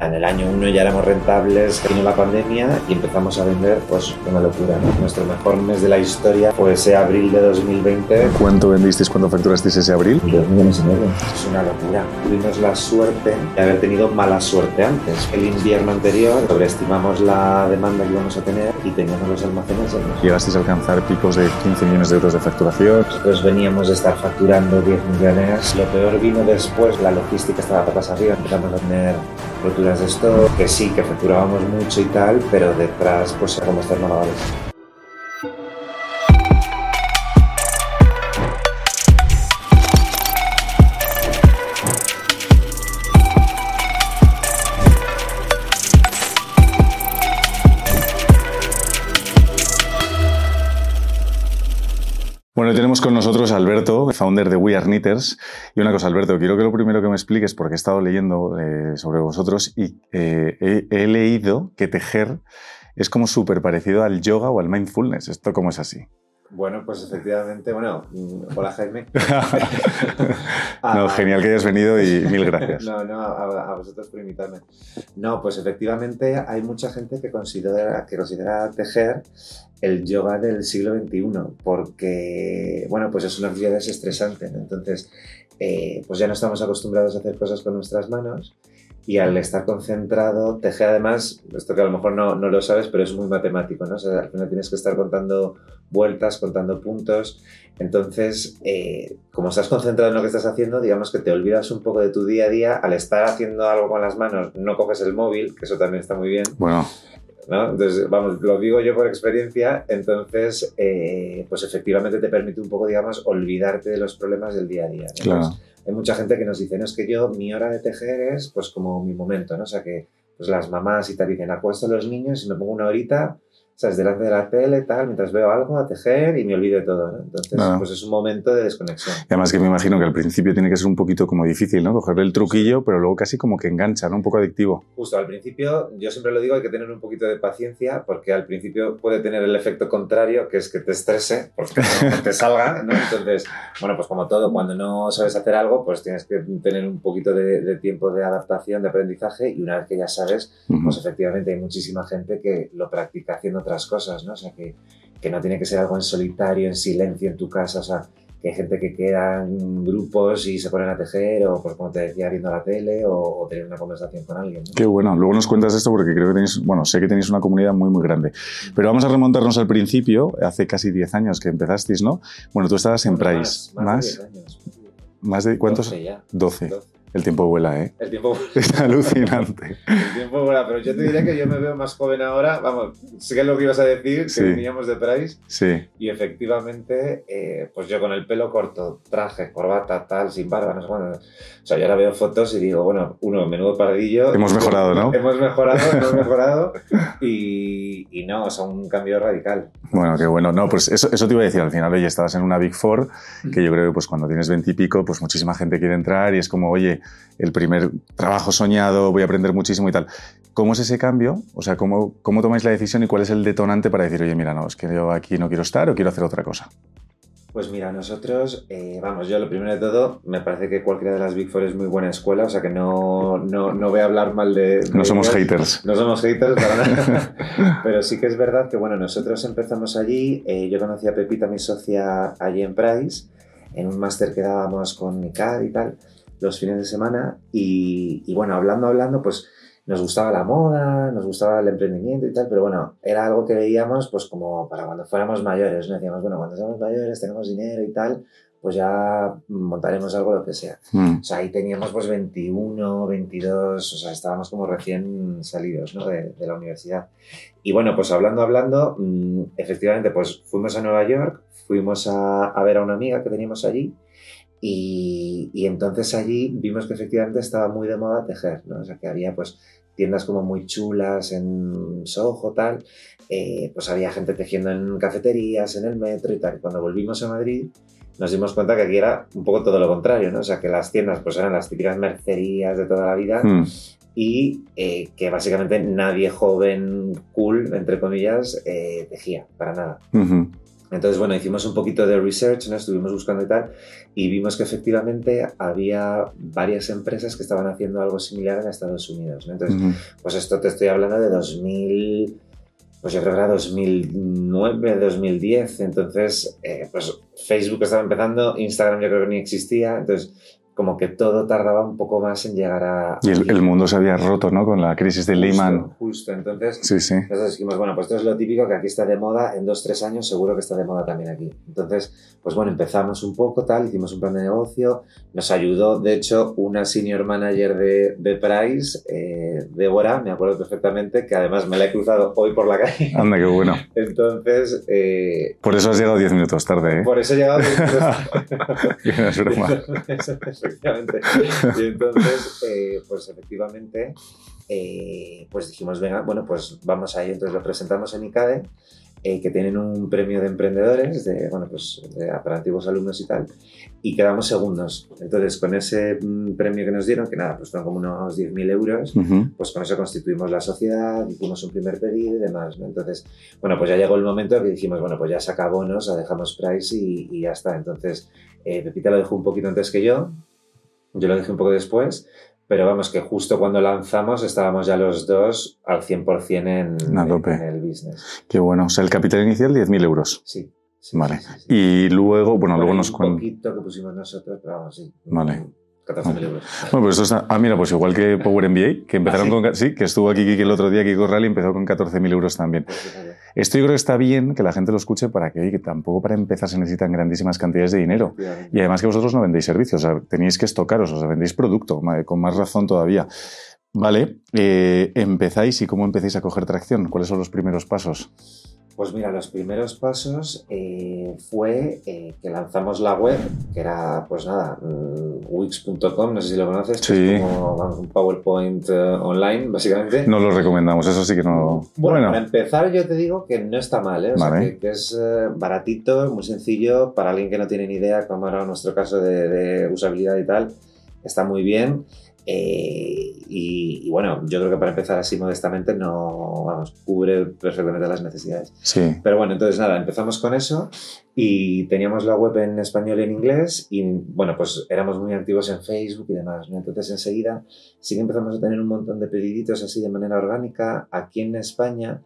En el año 1 ya éramos rentables, vino la pandemia y empezamos a vender, pues una locura. ¿no? Nuestro mejor mes de la historia fue ese abril de 2020. ¿Cuánto vendisteis, cuánto facturasteis ese abril? Dos millones y medio. Es una locura. Tuvimos la suerte de haber tenido mala suerte antes. El invierno anterior sobreestimamos la demanda que íbamos a tener y teníamos los almacenes llenos. ¿Llegasteis a alcanzar picos de 15 millones de euros de facturación? Nosotros veníamos de estar facturando 10 millones. Lo peor vino después, la logística estaba patas arriba. Empezamos a tener roturas de esto, que sí, que facturábamos mucho y tal, pero detrás pues era como Bueno, tenemos con nosotros a Alberto, founder de We Are Knitters. Y una cosa, Alberto, quiero que lo primero que me expliques, porque he estado leyendo eh, sobre vosotros y eh, he, he leído que tejer es como súper parecido al yoga o al mindfulness. ¿Esto cómo es así? Bueno, pues efectivamente, bueno, mm, hola Jaime. no, genial que hayas venido y mil gracias. no, no, a, a, vosotros por invitarme. No, pues efectivamente hay mucha gente que considera, que considera tejer el yoga del siglo XXI, porque, bueno, pues es una actividad desestresante, ¿no? Entonces, eh, pues ya no estamos acostumbrados a hacer cosas con nuestras manos y al estar concentrado, tejer además, esto que a lo mejor no, no lo sabes, pero es muy matemático, ¿no? O sea, al final tienes que estar contando vueltas, contando puntos. Entonces, eh, como estás concentrado en lo que estás haciendo, digamos que te olvidas un poco de tu día a día. Al estar haciendo algo con las manos, no coges el móvil, que eso también está muy bien. Bueno. ¿No? Entonces, vamos, lo digo yo por experiencia, entonces, eh, pues efectivamente te permite un poco, digamos, olvidarte de los problemas del día a día. ¿no? Claro. Entonces, hay mucha gente que nos dice, no, es que yo, mi hora de tejer es pues como mi momento, ¿no? O sea, que pues las mamás y tal dicen, acuesto a los niños y me pongo una horita, ¿sabes? Delante de la tele, tal, mientras veo algo a tejer y me olvido de todo, ¿no? Entonces, pues es un momento de desconexión. Y además que me imagino que al principio tiene que ser un poquito como difícil, ¿no? Cogerle el truquillo, pero luego casi como que engancha, ¿no? Un poco adictivo. Justo al principio, yo siempre lo digo, hay que tener un poquito de paciencia porque al principio puede tener el efecto contrario, que es que te estrese, porque no te salga, ¿no? Entonces, bueno, pues como todo, cuando no sabes hacer algo, pues tienes que tener un poquito de, de tiempo de adaptación, de aprendizaje y una vez que ya sabes, pues efectivamente hay muchísima gente que lo practica haciendo otras cosas, ¿no? O sea, que, que no tiene que ser algo en solitario, en silencio en tu casa, o sea, que hay gente que queda en grupos y se ponen a tejer o, pues como te decía, viendo la tele o, o tener una conversación con alguien, ¿no? Qué bueno. Luego nos cuentas esto porque creo que tenéis, bueno, sé que tenéis una comunidad muy, muy grande. Pero vamos a remontarnos al principio, hace casi 10 años que empezasteis, ¿no? Bueno, tú estabas en Bueno, Price. Más, más, de 10 años. ¿Más de cuántos? 12 ya. 12. 12. El tiempo vuela, ¿eh? El tiempo, Es alucinante. el tiempo vuela, pero yo te diría que yo me veo más joven ahora. Vamos, sé que es lo que ibas a decir, que Sí. veníamos de Price. Sí. Y efectivamente, eh, pues yo con el pelo corto, traje, corbata, tal, sin barba, no sé cuándo. O sea, yo ahora veo fotos y digo, bueno, uno, menudo pardillo. Hemos mejorado, ¿no? Hemos mejorado, hemos mejorado. Y, y no, o sea, un cambio radical. Bueno, qué bueno. No, pues eso, eso te iba a decir. Al final, oye, estabas en una Big Four, que yo creo que pues cuando tienes 20 y pico, pues muchísima gente quiere entrar y es como, oye, el primer trabajo soñado, voy a aprender muchísimo y tal. ¿Cómo es ese cambio? O sea, ¿cómo, cómo tomáis la decisión y cuál es el detonante para decir, oye, mira, no, es que yo aquí no quiero estar o quiero hacer otra cosa? Pues mira, nosotros, eh, vamos, yo lo primero de todo, me parece que cualquiera de las Big Four es muy buena escuela, o sea que no, no, no voy a hablar mal de... de No somos haters. No somos haters para nada. Pero sí que es verdad que, bueno, nosotros empezamos allí. eh, yo conocí a Pepita, mi socia, allí en Price, en un máster que dábamos con ICAD y tal, los fines de semana. Y, y bueno, hablando, hablando, pues nos gustaba la moda, nos gustaba el emprendimiento y tal, pero bueno, era algo que veíamos pues como para cuando fuéramos mayores, ¿no? Decíamos, bueno, cuando seamos mayores, tenemos dinero y tal, pues ya montaremos algo, lo que sea. Mm, O sea, ahí teníamos pues 21, 22, o sea, estábamos como recién salidos ¿no? de, de la universidad. Y bueno, pues hablando, hablando, mmm, efectivamente, pues fuimos a Nueva York, fuimos a, a ver a una amiga que teníamos allí y, y, entonces allí vimos que efectivamente estaba muy de moda tejer, ¿no? O sea, que había pues tiendas como muy chulas en Soho, tal, eh, pues había gente tejiendo en cafeterías, en el metro y tal. Cuando volvimos a Madrid, nos dimos cuenta que aquí era un poco todo lo contrario, ¿no? O sea, que las tiendas pues eran las típicas mercerías de toda la vida mm, y eh, que básicamente nadie joven, cool, entre comillas, eh, tejía, para nada. ujú. Entonces, bueno, hicimos un poquito de research, ¿no? estuvimos buscando y tal, y vimos que efectivamente había varias empresas que estaban haciendo algo similar en Estados Unidos. ¿no? Entonces, pues esto te estoy hablando de 2000, pues yo creo que era 2009, 2010. Entonces, eh, pues Facebook estaba empezando, Instagram yo creo que ni existía. Entonces, como que todo tardaba un poco más en llegar a... Y el, el mundo se había roto, ¿no? Con la crisis de Justo, Lehman. Justo, entonces... Sí, sí. Entonces dijimos, bueno, pues esto es lo típico que aquí está de moda, en dos, tres años seguro que está de moda también aquí. Entonces, pues bueno, empezamos un poco tal, hicimos un plan de negocio, nos ayudó, de hecho, una senior manager de, de Price, eh, Débora, me acuerdo perfectamente, que además me la he cruzado hoy por la calle. Anda, qué bueno. Entonces, eh, Por eso has llegado 10 minutos tarde, ¿eh? por eso he llegado... Que no es broma. Efectivamente. Y entonces, eh, pues efectivamente, eh, pues dijimos, venga, bueno, pues vamos ahí. Entonces lo presentamos en ICADE, eh, que tienen un premio de emprendedores, de, bueno, pues de, para antiguos alumnos y tal, y quedamos segundos. Entonces, con ese mm, premio que nos dieron, que nada, pues fueron como unos 10.000 euros, pues con eso constituimos la sociedad, hicimos un primer pedido y demás, ¿no? Entonces, bueno, pues ya llegó el momento que dijimos, bueno, pues ya saca bonos, la dejamos price y, y ya está. Entonces, eh, Pepita lo dejó un poquito antes que yo, yo lo dejé un poco después, pero vamos, que justo cuando lanzamos estábamos ya los dos al 100% en, tope. en el business. Qué bueno. O sea, el capital inicial 10.000 euros. Sí. sí, Vale. sí, sí. Y luego, bueno, luego Bueno, nos un cuentas. poquito que pusimos nosotros, pero vamos, sí. Vale. 14.000 euros. Bueno, pues esto está... Ah, mira, pues igual que Power MBA, que empezaron ¿Ah, sí? con... Sí, que estuvo aquí Kiki el otro día, Kiko Rally, empezó con 14.000 euros también. Pues fíjate. Esto yo creo que está bien que la gente lo escuche para que, oye, que tampoco para empezar se necesitan grandísimas cantidades de dinero. Y además que vosotros no vendéis servicios, o sea, tenéis que estocaros, o sea, vendéis producto, con más razón todavía. Vale, eh, empezáis y cómo empezáis a coger tracción, ¿cuáles son los primeros pasos? Pues mira, los primeros pasos eh, fue eh, que lanzamos la web, que era, pues nada, mm, wix.com, no sé si lo conoces, que Sí. es como un PowerPoint eh, online, básicamente. No lo recomendamos, eso sí que no... Bueno, Bueno, para empezar yo te digo que no está mal, ¿eh? O sea, Vale. que, que es eh, baratito, muy sencillo, para alguien que no tiene ni idea, como era nuestro caso de, de usabilidad y tal, está muy bien. Eh, y, y bueno, yo creo que para empezar así modestamente no, vamos, cubre perfectamente las necesidades. sí, Pero bueno, entonces nada, empezamos con eso y teníamos la web en español y en inglés y bueno, pues éramos muy activos en Facebook y demás, ¿no? Entonces enseguida sí que empezamos a tener un montón de pediditos así de manera orgánica aquí en España.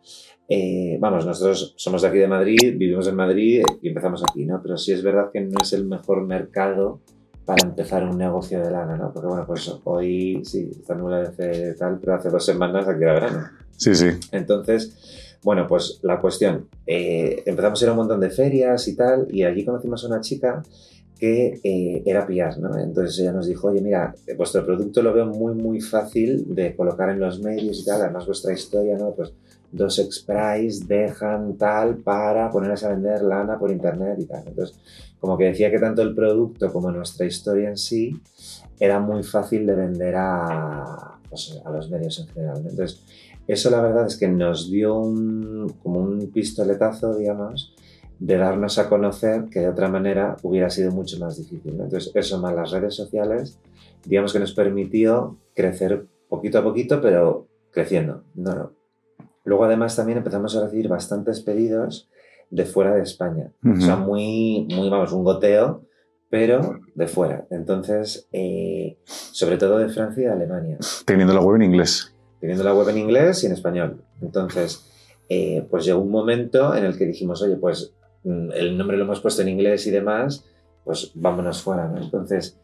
eh, vamos, nosotros somos de aquí de Madrid, vivimos en Madrid y empezamos aquí, ¿no? Pero sí es verdad que no es el mejor mercado para empezar un negocio de lana, ¿no? Porque bueno, pues hoy sí, está en de tal, pero hace dos semanas aquí era verano. sí, sí. Entonces, bueno, pues la cuestión, eh, empezamos a ir a un montón de ferias y tal, y allí conocimos a una chica que eh, era PR, ¿no? Entonces ella nos dijo, oye, mira, vuestro producto lo veo muy, muy fácil de colocar en los medios y tal, además vuestra historia, ¿no? Pues dos ex-price dejan tal para ponerse a vender lana por internet y tal. Entonces, como que decía que tanto el producto como nuestra historia en sí era muy fácil de vender a, pues, los medios en general. Entonces, eso la verdad es que nos dio un, como un pistoletazo, digamos, de darnos a conocer que de otra manera hubiera sido mucho más difícil. ¿no? Entonces, eso más las redes sociales, digamos que nos permitió crecer poquito a poquito, pero creciendo. No, no. Luego además también empezamos a recibir bastantes pedidos de fuera de España. Ujú. O sea, muy, muy, vamos, un goteo, pero de fuera. Entonces, eh, sobre todo de Francia y de Alemania Teniendo la web en inglés. teniendo la web en inglés y en español. Entonces, eh, pues llegó un momento en el que dijimos, oye, pues mm, el nombre lo hemos puesto en inglés y demás, pues vámonos fuera, ¿no? Entonces,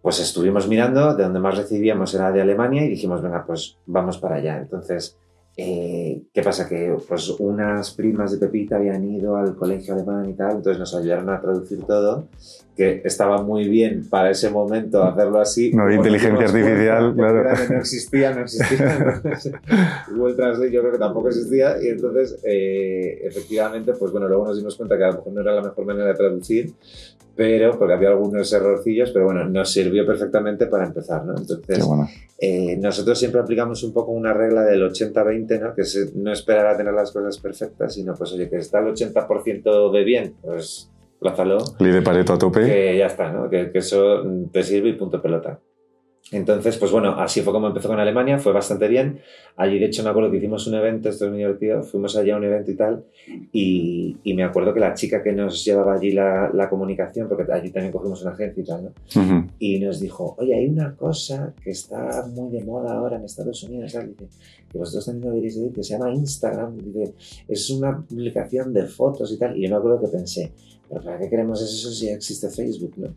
pues estuvimos mirando, de donde más recibíamos era de Alemania y dijimos, venga, pues vamos para allá. Entonces, eh, ¿qué pasa? Que pues unas primas de Pepita habían ido al colegio alemán y tal, entonces nos ayudaron a traducir todo, que estaba muy bien para ese momento hacerlo así. No había inteligencia artificial, claro. que No existía, no existía. Google Translate yo creo que tampoco existía y entonces eh, efectivamente pues bueno luego nos dimos cuenta que a lo mejor no era la mejor manera de traducir pero porque había algunos errorcillos pero bueno nos sirvió perfectamente para empezar ¿no? Entonces bueno. eh, nosotros siempre aplicamos un poco una regla del 80-20 ¿no? que es no esperar a tener las cosas perfectas sino pues oye que está el 80% de bien pues lázalo Ley de Pareto a tope. que ya está ¿no? que, que eso te sirve y punto pelota Entonces, pues bueno, así fue como empezó con Alemania, fue bastante bien. Allí, de hecho, me acuerdo que hicimos un evento, esto es muy divertido, fuimos allá a un evento y tal, y, y me acuerdo que la chica que nos llevaba allí la, la, comunicación, porque allí también cogimos una agencia y tal, ¿no? Uh -huh. Y nos dijo, oye, hay una cosa que está muy de moda ahora en Estados Unidos, que vosotros también deberíais decir, que se llama Instagram, dice, es una publicación de fotos y tal, y yo me acuerdo que pensé, pero ¿para qué queremos eso si ya existe Facebook, no?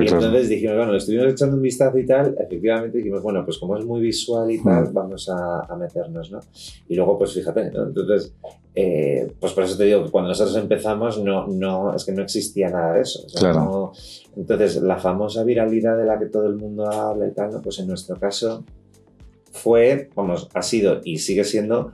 Y entonces dijimos, bueno, estuvimos echando un vistazo y tal, efectivamente dijimos, bueno, pues como es muy visual y tal, Mm. vamos a, a meternos, ¿no? Y luego, pues fíjate, ¿no? Entonces, eh, pues por eso te digo que cuando nosotros empezamos, no, no, es que no existía nada de eso. o sea, Claro. no- entonces, la famosa viralidad de la que todo el mundo habla y tal, ¿no? Pues en nuestro caso fue, vamos, ha sido y sigue siendo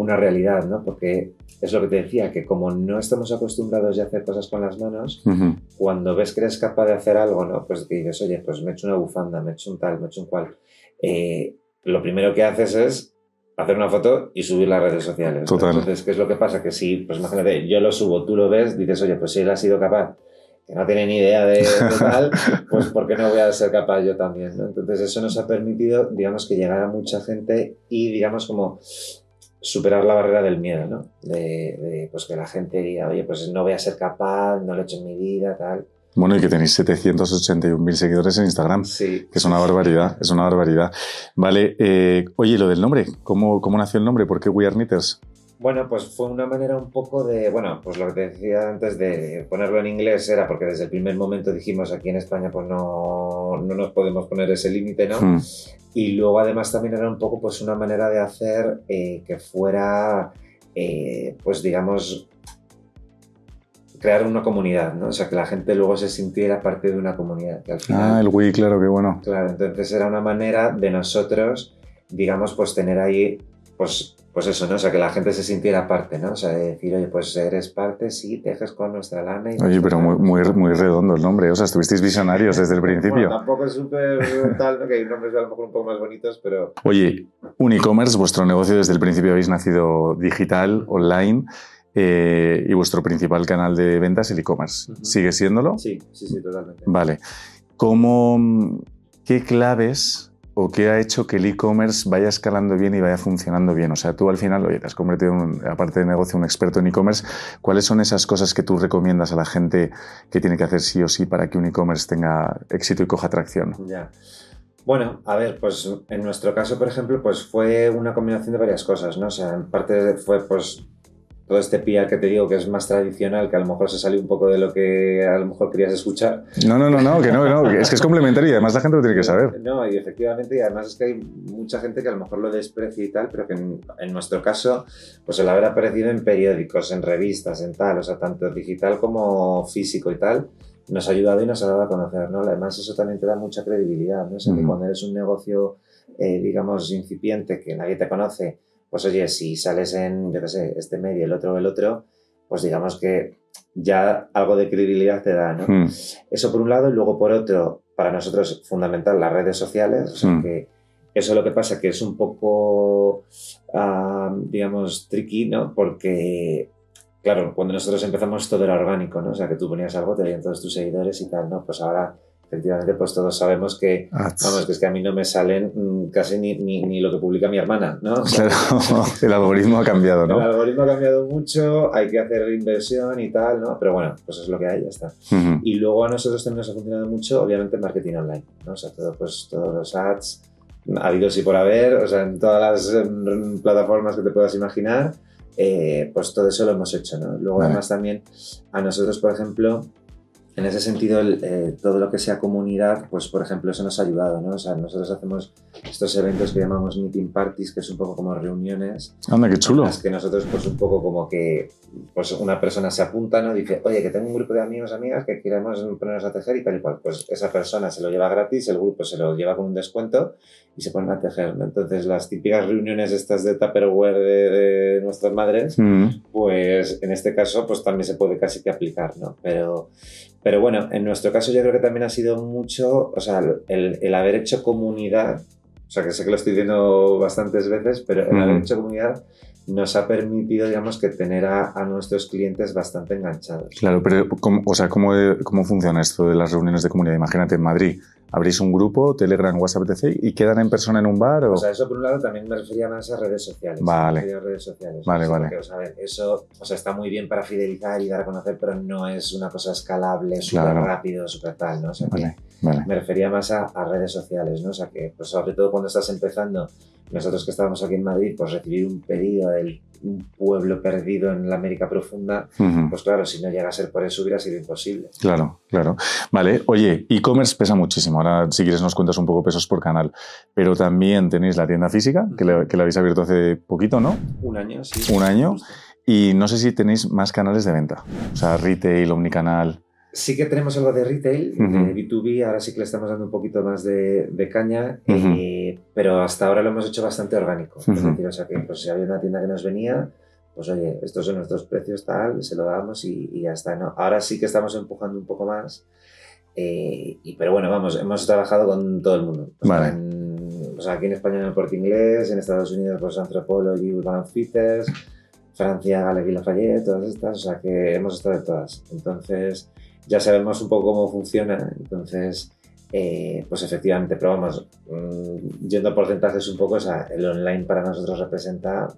una realidad, ¿no? Porque es lo que te decía, que como no estamos acostumbrados ya a hacer cosas con las manos, Ujú. cuando ves que eres capaz de hacer algo, ¿no? Pues que dices, oye, pues me he hecho una bufanda, me he hecho un tal, me he hecho un cual. Eh, lo primero que haces es hacer una foto y subir las redes sociales. ¿no? Total. Entonces, ¿qué es lo que pasa? Que si, pues imagínate, yo lo subo, tú lo ves, dices, oye, pues si él ha sido capaz, que no tiene ni idea de, de tal, pues ¿por qué no voy a ser capaz yo también? ¿no? Entonces, eso nos ha permitido, digamos, que llegar a mucha gente y, digamos, como superar la barrera del miedo, ¿no? De, de, pues que la gente diga, oye, pues no voy a ser capaz, no lo he hecho en mi vida, tal. Bueno, y que tenéis 781.000 seguidores en Instagram. Sí. Que es una barbaridad, es una barbaridad. Vale, eh, oye, lo del nombre, ¿cómo, ¿cómo nació el nombre? ¿Por qué We Are Knitters? Bueno, pues fue una manera un poco de, bueno, pues lo que te decía antes de ponerlo en inglés era porque desde el primer momento dijimos aquí en España pues no, no nos podemos poner ese límite, ¿no? Hmm, Y luego además también era un poco pues una manera de hacer eh, que fuera, eh, pues digamos, crear una comunidad, ¿no? O sea, que la gente luego se sintiera parte de una comunidad. Que al final, Ah, el We, claro, qué bueno. Claro, entonces era una manera de nosotros, digamos, pues tener ahí, pues, pues eso, ¿no? O sea, que la gente se sintiera parte, ¿no? O sea, de decir, oye, pues eres parte, sí, tejes con nuestra lana. Y Oye, pero muy, muy, muy redondo el nombre. O sea, estuvisteis visionarios desde el Bueno, principio. tampoco es súper tal, ¿no? que hay nombres a lo mejor un poco más bonitos, pero Oye, un e-commerce, vuestro negocio desde el principio habéis nacido digital, online, eh, y vuestro principal canal de ventas el e-commerce. Ujú. ¿Sigue siéndolo? sí, sí, sí, totalmente. Vale. ¿Cómo, ¿Qué claves o qué ha hecho que el e-commerce vaya escalando bien y vaya funcionando bien? O sea, tú al final, oye, te has convertido, en, aparte de negocio, un experto en e-commerce. ¿Cuáles son esas cosas que tú recomiendas a la gente que tiene que hacer sí o sí para que un e-commerce tenga éxito y coja tracción? Ya. Bueno, a ver, pues en nuestro caso, por ejemplo, pues fue una combinación de varias cosas, ¿no? O sea, en parte fue pues todo este PR que te digo que es más tradicional, que a lo mejor se salió un poco de lo que a lo mejor querías escuchar. No, no, no, no, que no, que no, que es que es complementario y además la gente lo tiene que saber. No, y efectivamente, y además es que hay mucha gente que a lo mejor lo desprecia y tal, pero que en, en nuestro caso, pues el haber aparecido en periódicos, en revistas, en tal, o sea, tanto digital como físico y tal, nos ha ayudado y nos ha dado a conocer, ¿no? Además, eso también te da mucha credibilidad, ¿no? O sea, que Ujú. cuando eres un negocio, eh, digamos, incipiente, que nadie te conoce, pues oye, si sales en, yo qué sé, este medio, el otro, el otro, pues digamos que ya algo de credibilidad te da, ¿no? Hmm, Eso por un lado, y luego por otro, para nosotros es fundamental las redes sociales, o sea Mm. que eso lo que pasa que es un poco, ah, digamos, tricky, ¿no? Porque, claro, cuando nosotros empezamos todo era orgánico, ¿no? O sea, que tú ponías algo, te veían todos tus seguidores y tal, ¿no? Pues ahora, efectivamente, pues todos sabemos que, vamos, que es que a mí no me salen mm, casi ni, ni, ni lo que publica mi hermana, ¿no? Claro, el algoritmo ha cambiado, El ¿no? algoritmo ha cambiado mucho, hay que hacer inversión y tal, ¿no? Pero bueno, pues es lo que hay, ya está. Y luego a nosotros también nos ha funcionado mucho, obviamente, marketing online, ¿no? O sea, todo, pues, todos los ads, habidos y por haber, o sea, en todas las em, plataformas que te puedas imaginar, eh, pues todo eso lo hemos hecho, ¿no? Luego, Vale. además, también a nosotros, por ejemplo, en ese sentido, el, eh, todo lo que sea comunidad, pues, por ejemplo, eso nos ha ayudado, ¿no? O sea, nosotros hacemos estos eventos que llamamos meeting parties, que es un poco como reuniones, Anda, qué chulo. en las que nosotros, pues un poco como que pues una persona se apunta, ¿no? Dice, oye, que tengo un grupo de amigos, amigas que queremos ponernos a tejer y tal y cual. Pues esa persona se lo lleva gratis, el grupo se lo lleva con un descuento y se ponen a tejer, ¿no? Entonces, las típicas reuniones estas de Tupperware de, de nuestras madres, Mm, pues en este caso, pues también se puede casi que aplicar, ¿no? Pero, pero bueno, en nuestro caso yo creo que también ha sido mucho, o sea, el, el haber hecho comunidad, o sea, que sé que lo estoy diciendo bastantes veces, pero el haber hecho comunidad nos ha permitido, digamos, que tener a, a nuestros clientes bastante enganchados. Claro, pero ¿cómo, o sea, ¿cómo, ¿cómo funciona esto de las reuniones de comunidad? Imagínate en Madrid, abrís un grupo, Telegram, WhatsApp, etc. y quedan en persona en un bar. O... O sea, eso por un lado también me refería más a redes sociales. Vale. A redes sociales. Vale, vale. porque, o sea, a ver, eso o sea, está muy bien para fidelizar y dar a conocer, pero no es una cosa escalable, súper Claro. rápido, súper tal, ¿no? O sea, vale. me refería más a, a redes sociales, ¿no? O sea, que pues, sobre todo cuando estás empezando, nosotros que estábamos aquí en Madrid, pues recibir un pedido de un pueblo perdido en la América profunda, pues claro, si no llega a ser por eso hubiera sido imposible. Claro, claro. Vale, oye, e-commerce pesa muchísimo. Ahora, si quieres, nos cuentas un poco pesos por canal. Pero también tenéis la tienda física, que, la- que la habéis abierto hace poquito, ¿no? Un año, sí. Un año. Justo. Y no sé si tenéis más canales de venta. O sea, retail, omnicanal. Sí que tenemos algo de retail, Ujú. de B2B, ahora sí que le estamos dando un poquito más de, de caña, Ujú. eh, pero hasta ahora lo hemos hecho bastante orgánico. Es Ujú. decir, o sea que pues, si había una tienda que nos venía, pues oye, estos son nuestros precios, tal, se lo damos y, y ya está. ¿no? Ahora sí que estamos empujando un poco más, eh, y, pero bueno, vamos, hemos trabajado con todo el mundo. Sea, Vale. o sea, aquí en España en el Corte Inglés, en Estados Unidos pues Anthropology, Urban Outfitters, Francia, Galerie Lafayette, todas estas, o sea que hemos estado en todas. Entonces, ya sabemos un poco cómo funciona, entonces, eh, pues efectivamente, pero vamos, mm, yendo a porcentajes un poco, o sea, el online para nosotros representa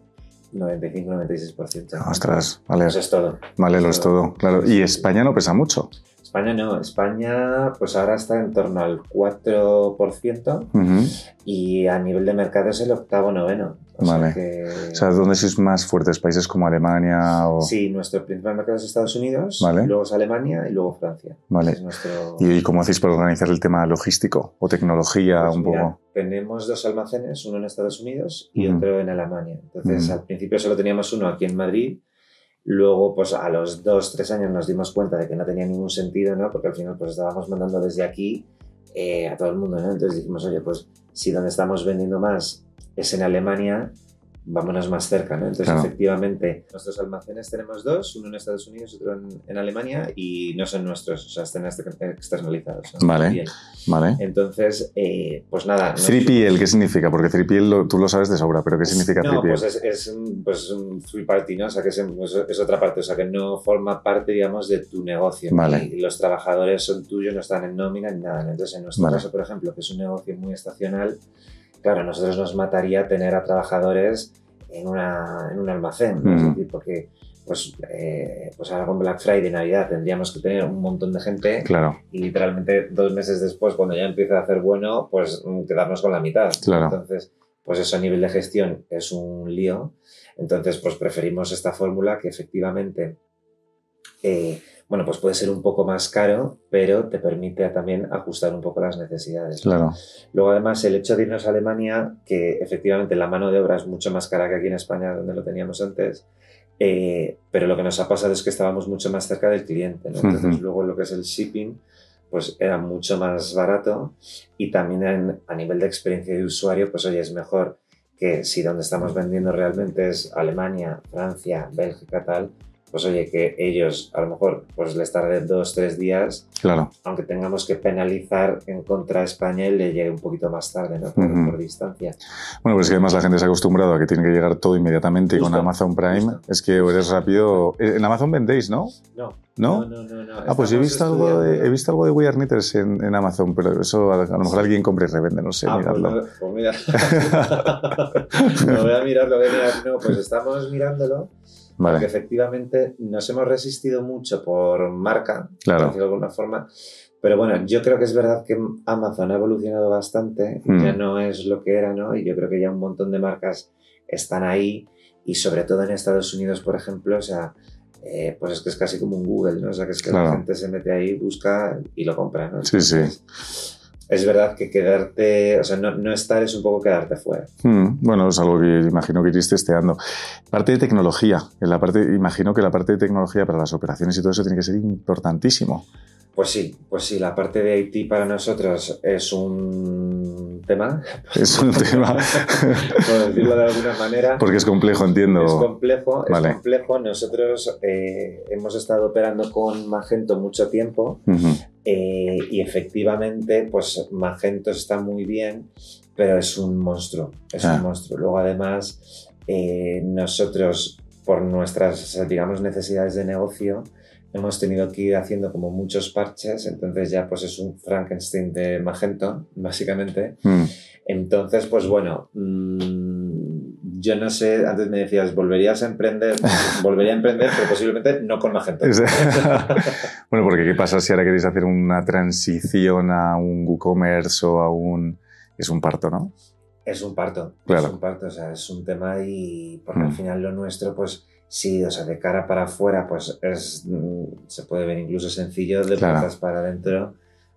95-96%. Ostras, vale, Eso es todo. vale, lo es todo. Claro. Y España no pesa mucho. España no, España pues ahora está en torno al 4% Ujú. y a nivel de mercado es el octavo noveno. O sea Vale. que- O sea, ¿dónde sois más fuertes? ¿Países como Alemania o...? Sí, nuestro principal mercado es Estados Unidos, Vale. luego es Alemania y luego Francia. Vale. Es nuestro... ¿Y cómo hacéis para organizar el tema logístico o tecnología Pues un mira, poco? Tenemos dos almacenes, uno en Estados Unidos y Ujú. otro en Alemania. Entonces, Ujú. al principio solo teníamos uno aquí en Madrid. Luego, pues a los dos, tres años nos dimos cuenta de que no tenía ningún sentido, ¿no? Porque al final, pues estábamos mandando desde aquí eh, a todo el mundo, ¿no? Entonces dijimos, oye, pues si donde estamos vendiendo más es en Alemania, vámonos más cerca, ¿no? Entonces, Claro. efectivamente, nuestros almacenes tenemos dos, uno en Estados Unidos otro en, en Alemania, y no son nuestros, o sea, están ex- externalizados. ¿no? Vale. Bien. Vale. Entonces, eh, pues nada. nos- 3PL, ¿qué significa? Porque 3PL lo- tú lo sabes de sobra, pero ¿qué significa No, 3PL? pues es, es un- pues un free party, ¿no? O sea, que es, pues es otra parte, o sea, que no forma parte, digamos, de tu negocio. Vale. Y los trabajadores son tuyos, no están en nómina ni nada. Entonces, en nuestro Vale. caso, por ejemplo, que es un negocio muy estacional, claro, a nosotros nos mataría tener a trabajadores en, una, en un almacén, ¿no? Ujú. Es decir, porque pues, eh, pues ahora con Black Friday, Navidad, tendríamos que tener un montón de gente Claro, y literalmente dos meses después, cuando ya empieza a hacer bueno, pues mm, quedarnos con la mitad. Claro. Entonces, pues eso a nivel de gestión es un lío. Entonces, pues preferimos esta fórmula que efectivamente, eh, bueno, pues puede ser un poco más caro, pero te permite también ajustar un poco las necesidades. claro. Luego, además, el hecho de irnos a Alemania, que efectivamente la mano de obra es mucho más cara que aquí en España, donde lo teníamos antes, eh, pero lo que nos ha pasado es que estábamos mucho más cerca del cliente. ¿no? Entonces, Ujú. luego lo que es el shipping, pues era mucho más barato y también en- a nivel de experiencia de usuario, pues oye, es mejor que si donde estamos vendiendo realmente es Alemania, Francia, Bélgica, tal, pues oye, que ellos a lo mejor pues les tarde dos, tres días Claro, aunque tengamos que penalizar en contra de España y le llegue un poquito más tarde, ¿no? Por, Ujú. por distancia. Bueno, pues es que además la gente se ha acostumbrado a que tiene que llegar todo inmediatamente y con Justo, Amazon Prime justo. es que eres rápido. Eh, En Amazon vendéis, ¿no? No, ¿No? no, no. no, Ah, pues he visto, algo de, he visto algo de We Are Knitters en, en Amazon, pero eso a, a lo mejor alguien compra y revende, no sé, Ah, pues, miradlo. no, pues mira. lo voy a mirar, lo voy a mirar. No, pues estamos mirándolo. Porque Vale, efectivamente nos hemos resistido mucho por marca, Claro. por decirlo de alguna forma. Pero bueno, yo creo que es verdad que Amazon ha evolucionado bastante, Mm. ya no es lo que era, ¿no? Y yo creo que ya un montón de marcas están ahí y sobre todo en Estados Unidos, por ejemplo, o sea, eh, pues es que es casi como un Google, ¿no? O sea, que es que Claro. la gente se mete ahí, busca y lo compra, ¿no? Sí, sí. Es verdad que quedarte, o sea, no, no estar es un poco quedarte fuera. Mm, bueno, es algo que imagino que iréis testeando. Parte de tecnología, en la parte, imagino que la parte de tecnología para las operaciones y todo eso tiene que ser importantísimo. Pues sí, pues sí, la parte de Haití para nosotros es un tema, Es un tema, por decirlo de alguna manera. porque es complejo, entiendo. Es complejo, es Vale. complejo. Nosotros eh, hemos estado operando con Magento mucho tiempo eh, y efectivamente, pues Magento está muy bien, pero es un monstruo, es Ah. un monstruo. Luego además, eh, nosotros por nuestras, digamos, necesidades de negocio, hemos tenido que ir haciendo como muchos parches, entonces ya pues es un Frankenstein de Magento, básicamente. Mm. Entonces, pues bueno, mm, yo no sé, antes me decías, ¿volverías a emprender? Volvería a emprender, pero posiblemente no con Magento. bueno, porque ¿qué pasa si ahora queréis hacer una transición a un WooCommerce o a un... Es un parto, ¿no? Es un parto, Claro. es un parto, o sea, es un tema y porque al Mm. final lo nuestro, pues sí, o sea, de cara para afuera, pues es, mm, se puede ver incluso sencillo, de Claro. puertas para adentro,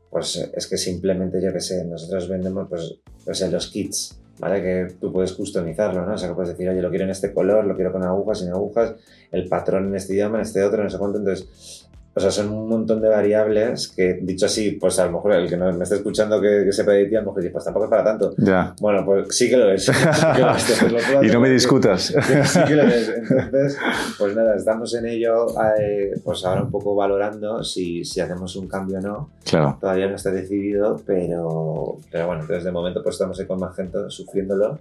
pues es que simplemente, yo qué sé, nosotros vendemos, pues, o sea, los kits, ¿vale? Que tú puedes customizarlo, ¿no? O sea, que puedes decir, oye, lo quiero en este color, lo quiero con agujas, sin agujas, el patrón en este idioma, en este otro, no sé cuánto, entonces... O sea, son un montón de variables que, dicho así, pues a lo mejor el que no me esté escuchando que, que sepa de ti, a lo mejor dice, pues tampoco es para tanto. Ya. Bueno, pues sí que lo es. Sí que lo es, te lo puedo Y no me discutas. que- Sí que lo es. Entonces, pues nada, estamos en ello, eh, pues ahora un poco valorando si, si hacemos un cambio o no. Claro. Todavía no está decidido, pero, pero bueno, entonces de momento pues estamos ahí con más gente sufriéndolo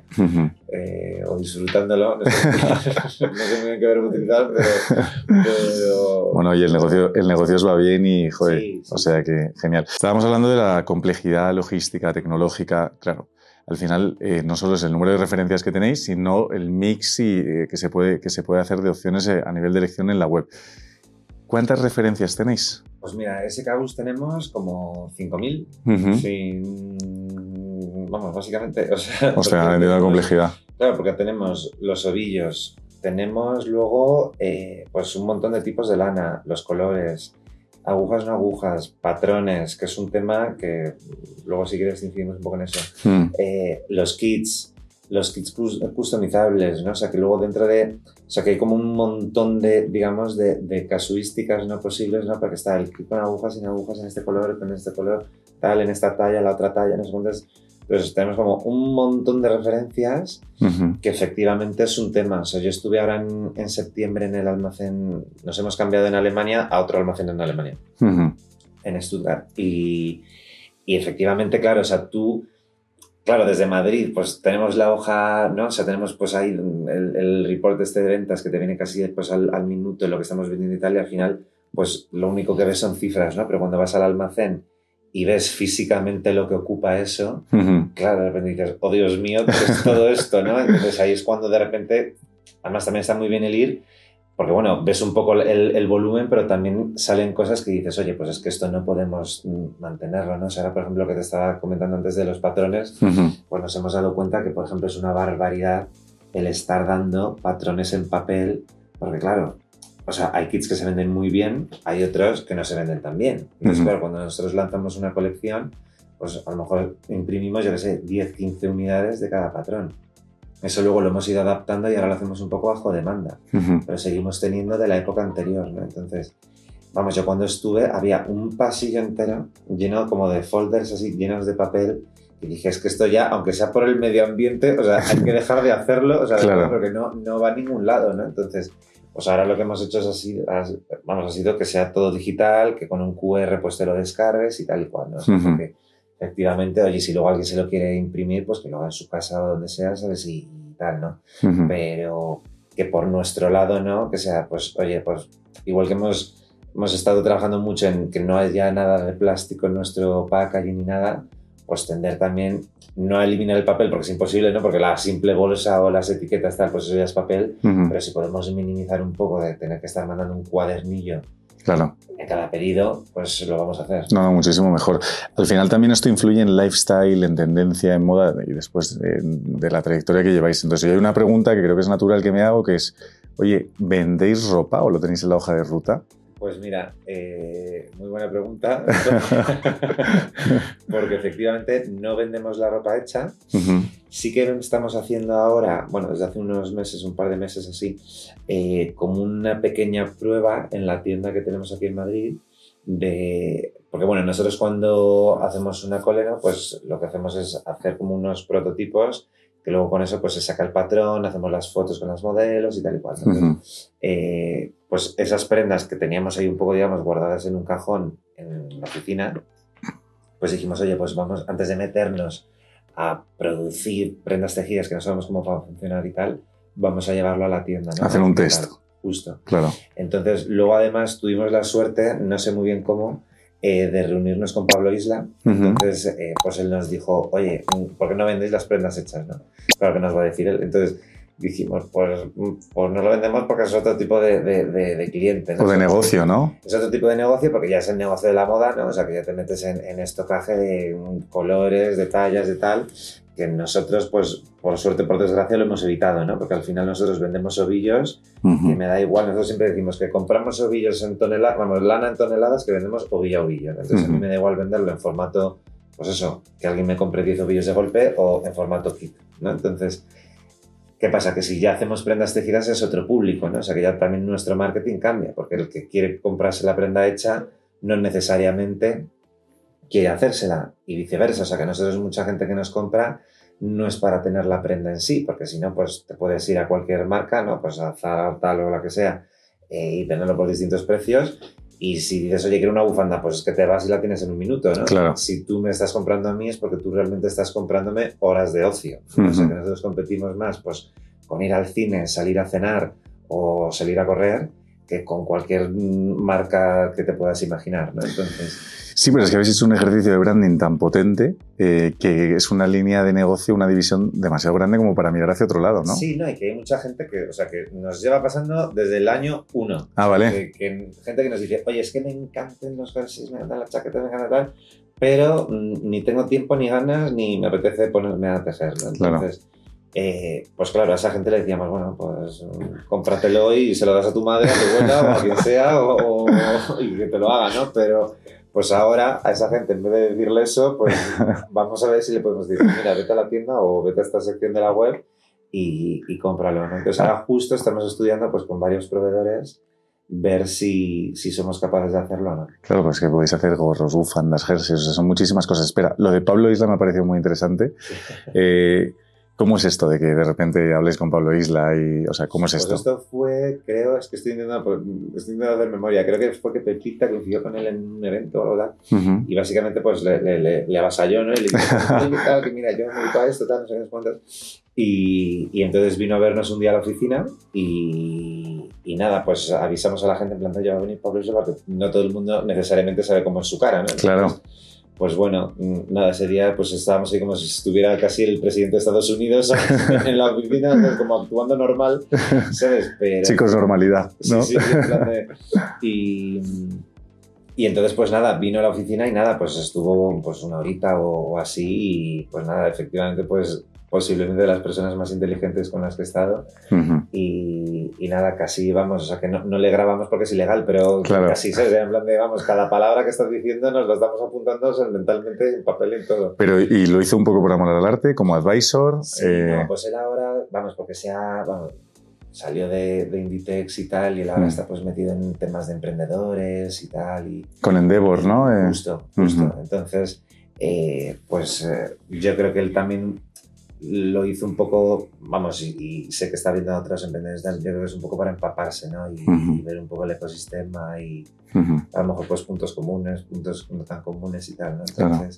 eh, o disfrutándolo. No sé, no sé muy bien qué verbo utilizar, pero... pero Bueno, y el negocio, el negocio os va bien y, joder, Sí, sí. o sea que genial. Estábamos hablando de la complejidad logística, tecnológica, claro. Al final, eh, no solo es el número de referencias que tenéis, sino el mix y, eh, que, se puede, que se puede hacer de opciones eh, a nivel de elección en la web. ¿Cuántas referencias tenéis? Pues mira, ese Cabus tenemos como 5.000. Ujú. sin- Vamos, básicamente. O sea, porque entiendo la complejidad. Claro, porque tenemos los ovillos, tenemos luego eh, pues un montón de tipos de lana, los colores, agujas no agujas, patrones, que es un tema que luego si quieres incidimos un poco en eso. Mm, Eh, los kits, los kits cus- customizables, ¿no? O sea, que luego dentro de... O sea, que hay como un montón de, digamos, de, de casuísticas no posibles, ¿no? Porque está el kit con agujas, sin agujas, en este color, con este color, tal, en esta talla, la otra talla, no sé cuántas. Entonces tenemos como un montón de referencias ujú. que efectivamente es un tema. O sea, yo estuve ahora en, en septiembre en el almacén, nos hemos cambiado en Alemania a otro almacén en Alemania Ujú. en Stuttgart. Y, y efectivamente, claro, o sea, tú, claro, desde Madrid, pues tenemos la hoja, ¿no? O sea, tenemos pues ahí el, el report este de ventas que te viene casi pues, al, al minuto de lo que estamos vendiendo y tal, y al final, pues lo único que ves son cifras, ¿no? Pero cuando vas al almacén y ves físicamente lo que ocupa eso, claro, de repente dices, oh Dios mío, ¿qué es todo esto, ¿no? Entonces ahí es cuando de repente, además también está muy bien el ir, porque bueno, ves un poco el, el volumen, pero también salen cosas que dices, oye, pues es que esto no podemos mantenerlo, ¿no? O sea, ahora, por ejemplo, lo que te estaba comentando antes de los patrones, Ujú. pues nos hemos dado cuenta que, por ejemplo, es una barbaridad el estar dando patrones en papel, porque claro, o sea, hay kits que se venden muy bien, hay otros que no se venden tan bien. Entonces, Ujú. claro, cuando nosotros lanzamos una colección, pues a lo mejor imprimimos, yo qué sé, 10, 15 unidades de cada patrón. Eso luego lo hemos ido adaptando y ahora lo hacemos un poco bajo demanda, Ujú. pero seguimos teniendo de la época anterior, ¿no? Entonces, vamos, yo cuando estuve había un pasillo entero lleno como de folders así, llenos de papel, y dije, es que esto ya, aunque sea por el medio ambiente, o sea, hay que dejar de hacerlo, o sea, Claro. porque no, no va a ningún lado, ¿no? Entonces, pues ahora lo que hemos hecho es así, vamos, ha sido que sea todo digital, que con un QR pues te lo descargues y tal y cual, ¿no? Efectivamente, oye, si luego alguien se lo quiere imprimir, pues que lo haga en su casa o donde sea, ¿sabes? Y tal, ¿no? Pero que por nuestro lado no, que sea, pues, oye, pues igual que hemos, hemos estado trabajando mucho en que no haya nada de plástico en nuestro packaging ni nada, pues tender también no a eliminar el papel, porque es imposible, ¿no? Porque la simple bolsa o las etiquetas tal, pues eso ya es papel, pero si podemos minimizar un poco de tener que estar mandando un cuadernillo Claro. en cada pedido, pues lo vamos a hacer. No, muchísimo mejor. Al final también esto influye en lifestyle, en tendencia, en moda y después de la trayectoria que lleváis. Entonces, yo hay una pregunta que creo que es natural que me hago, que es, oye, ¿vendéis ropa o lo tenéis en la hoja de ruta? Pues mira, eh, muy buena pregunta, porque efectivamente no vendemos la ropa hecha. Sí que estamos haciendo ahora, bueno, desde hace unos meses, un par de meses así, eh, como una pequeña prueba en la tienda que tenemos aquí en Madrid de... Porque bueno, nosotros cuando hacemos una cólera, pues lo que hacemos es hacer como unos prototipos que luego con eso pues se saca el patrón, hacemos las fotos con los modelos y tal y cual. eh, pues esas prendas que teníamos ahí un poco, digamos, guardadas en un cajón en la oficina, pues dijimos, oye, pues vamos, antes de meternos a producir prendas tejidas que no sabemos cómo va a funcionar y tal, vamos a llevarlo a la tienda. ¿no? Hacer un test. Justo. Claro. Entonces, luego además tuvimos la suerte, no sé muy bien cómo, eh, de reunirnos con Pablo Isla. Ujú. Entonces, eh, pues él nos dijo, oye, ¿por qué no vendéis las prendas hechas? ¿no? Claro que nos va a decir él. Entonces dijimos, pues, pues no lo vendemos porque es otro tipo de, de, de- de cliente. ¿no? O de negocio, ¿no? Es otro tipo de negocio porque ya es el negocio de la moda, ¿no? O sea, que ya te metes en, en estocaje de mm, colores, de tallas, de tal, que nosotros, pues, por suerte, por desgracia, lo hemos evitado, ¿no? Porque al final nosotros vendemos ovillos Ujú. que me da igual, nosotros siempre decimos que compramos ovillos en toneladas, vamos, lana en toneladas que vendemos ovillo a ovillo. Entonces a mí me da igual venderlo en formato, pues eso, que alguien me compre 10 ovillos de golpe o en formato kit, ¿no? Entonces, ¿qué pasa? Que si ya hacemos prendas tejidas es otro público, ¿no? O sea que ya también nuestro marketing cambia, porque el que quiere comprarse la prenda hecha no necesariamente quiere hacérsela y viceversa. O sea que nosotros mucha gente que nos compra no es para tener la prenda en sí, porque si no, pues te puedes ir a cualquier marca, ¿no? Pues a Zara, tal o la que sea, eh, y tenerlo por distintos precios. Y si dices, oye, quiero una bufanda, pues es que te vas y la tienes en un minuto, ¿no? Claro. Si tú me estás comprando a mí es porque tú realmente estás comprándome horas de ocio. O sea que nosotros competimos más, pues, con ir al cine, salir a cenar o salir a correr, que con cualquier marca que te puedas imaginar, ¿no? Entonces, Sí, pero es que habéis hecho un ejercicio de branding tan potente eh, que es una línea de negocio, una división demasiado grande como para mirar hacia otro lado, ¿no? sí, no, y que hay mucha gente que, o sea, que nos lleva pasando desde el año uno. Ah, vale. Que, que gente que nos dice, oye, es que me encantan los jerseys, me encantan las chaquetas, me encanta tal, pero mm, ni tengo tiempo ni ganas ni me apetece ponerme a tejer, ¿no? Claro. Eh, pues claro, a esa gente le decíamos, bueno, pues cómpratelo y se lo das a tu madre, a tu abuela o a quien sea o, o- y que te lo haga, ¿no? Pero pues ahora a esa gente, en vez de decirle eso, pues vamos a ver si le podemos decir, mira, vete a la tienda o vete a esta sección de la web y, y cómpralo, ¿no? Entonces ahora justo estamos estudiando pues con varios proveedores ver si, si somos capaces de hacerlo o no. Claro, pues que podéis hacer gorros, bufandas, jerseys, o sea, son muchísimas cosas. Espera, lo de Pablo Isla me ha parecido muy interesante. Eh, ¿Cómo es esto de que de repente habléis con Pablo Isla y, o sea, cómo es Pues esto? esto fue, creo, es que estoy intentando, pues, estoy intentando hacer memoria, creo que fue que Pepita coincidió con él en un evento o algo tal, Ujú. y básicamente pues le, le, le, le avasalló, ¿no? Y le dijo, "Oye, tal, que mira, yo me dedico a esto, tal, no sé qué cuántas. Y, y entonces vino a vernos un día a la oficina y, y nada, pues avisamos a la gente en plan, ya va a venir Pablo Isla porque no todo el mundo necesariamente sabe cómo es su cara, ¿no? Claro. Pues bueno, mm, nada, ese día pues estábamos ahí como si estuviera casi el presidente de Estados Unidos en la oficina, pues, como actuando normal, ¿sabes? Pero, Chicos, normalidad, ¿no? sí, sí, en plan de- y, y entonces, pues nada, vino a la oficina y nada, pues estuvo pues una horita o, o así y pues nada, efectivamente, pues posiblemente de las personas más inteligentes con las que he estado Ujú. y, y nada, casi vamos, o sea que no, no le grabamos porque es ilegal, pero Claro. casi, ¿sabes? En plan de, vamos, cada palabra que estás diciendo nos la estamos apuntando o sea, mentalmente en papel y en todo. Pero, y lo hizo un poco por amor al arte, como advisor. Sí, eh, no, pues él ahora, vamos, porque se ha, vamos, salió de, de Inditex y tal, y él ahora Mm. está pues metido en temas de emprendedores y tal, y con Endeavor, ¿no? Eh, justo, justo. Ujú. Entonces, eh, pues eh, yo creo que él también lo hizo un poco, vamos, y, y sé que está viendo a otros emprendedores, yo creo que es un poco para empaparse, ¿no? Y, ver un poco el ecosistema y a lo mejor pues puntos comunes, puntos no tan comunes y tal, ¿no? Claro.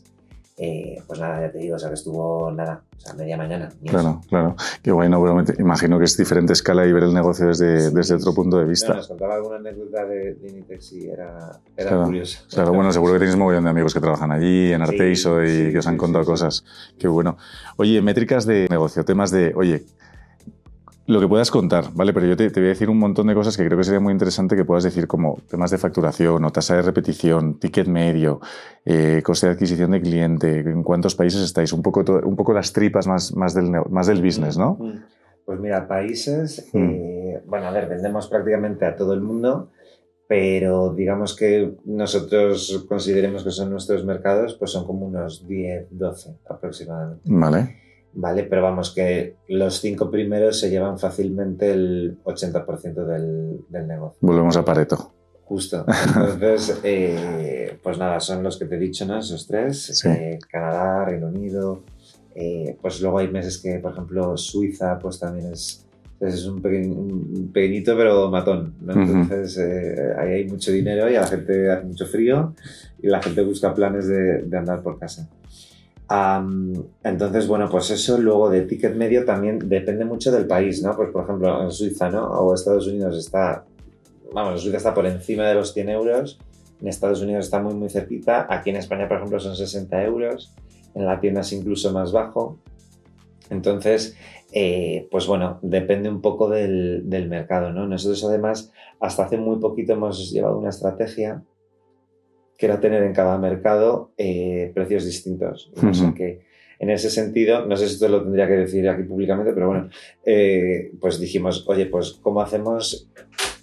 Eh, pues nada, ya te digo, o sea, que estuvo nada, o sea, media mañana. Claro, claro. Qué bueno, pero te- imagino que es diferente escala y ver el negocio desde, Sí, desde otro punto de vista. nos contaba alguna anécdota de, de y era, era Claro, curioso. Claro, bueno, seguro que tenéis un mogollón de amigos que trabajan allí, en Sí, Arteiso, y sí, que os han contado cosas. Qué bueno. Oye, métricas de negocio, temas de, oye, lo que puedas contar, ¿vale? Pero yo te, te voy a decir un montón de cosas que creo que sería muy interesante que puedas decir, como temas de facturación o tasa de repetición, ticket medio, eh, coste de adquisición de cliente, en cuántos países estáis, un poco, un poco las tripas más, más, del, más del business, ¿no? Mm. Pues mira, países, Mm. eh, bueno, a ver, vendemos prácticamente a todo el mundo, pero digamos que nosotros consideremos que son nuestros mercados, pues son como unos 10, 12 aproximadamente. Vale. Vale, pero vamos, que los cinco primeros se llevan fácilmente el 80% del, del negocio. Volvemos a Pareto. Justo. Entonces, eh, pues nada, son los que te he dicho, ¿no? Esos tres. Sí. Eh, Canadá, Reino Unido. eh, pues luego hay meses que, por ejemplo, Suiza, pues también es, es un, peque- un pequeñito pero matón, ¿no? Entonces, eh, ahí hay mucho dinero y a la gente hace mucho frío y la gente busca planes de, de andar por casa. Entonces, bueno, pues eso luego de ticket medio también depende mucho del país, ¿no? Pues por ejemplo en Suiza, ¿no? O Estados Unidos está, vamos, Suiza está por encima de los 100 euros, en Estados Unidos está muy muy cerquita, aquí en España por ejemplo son 60 euros, en la tienda es incluso más bajo. Entonces, eh, pues bueno, depende un poco del, del, mercado, ¿no? Nosotros además, hasta hace muy poquito hemos llevado una estrategia que era tener en cada mercado eh, precios distintos. que en ese sentido, no sé si esto lo tendría que decir aquí públicamente, pero bueno, eh, pues dijimos, oye, pues ¿cómo hacemos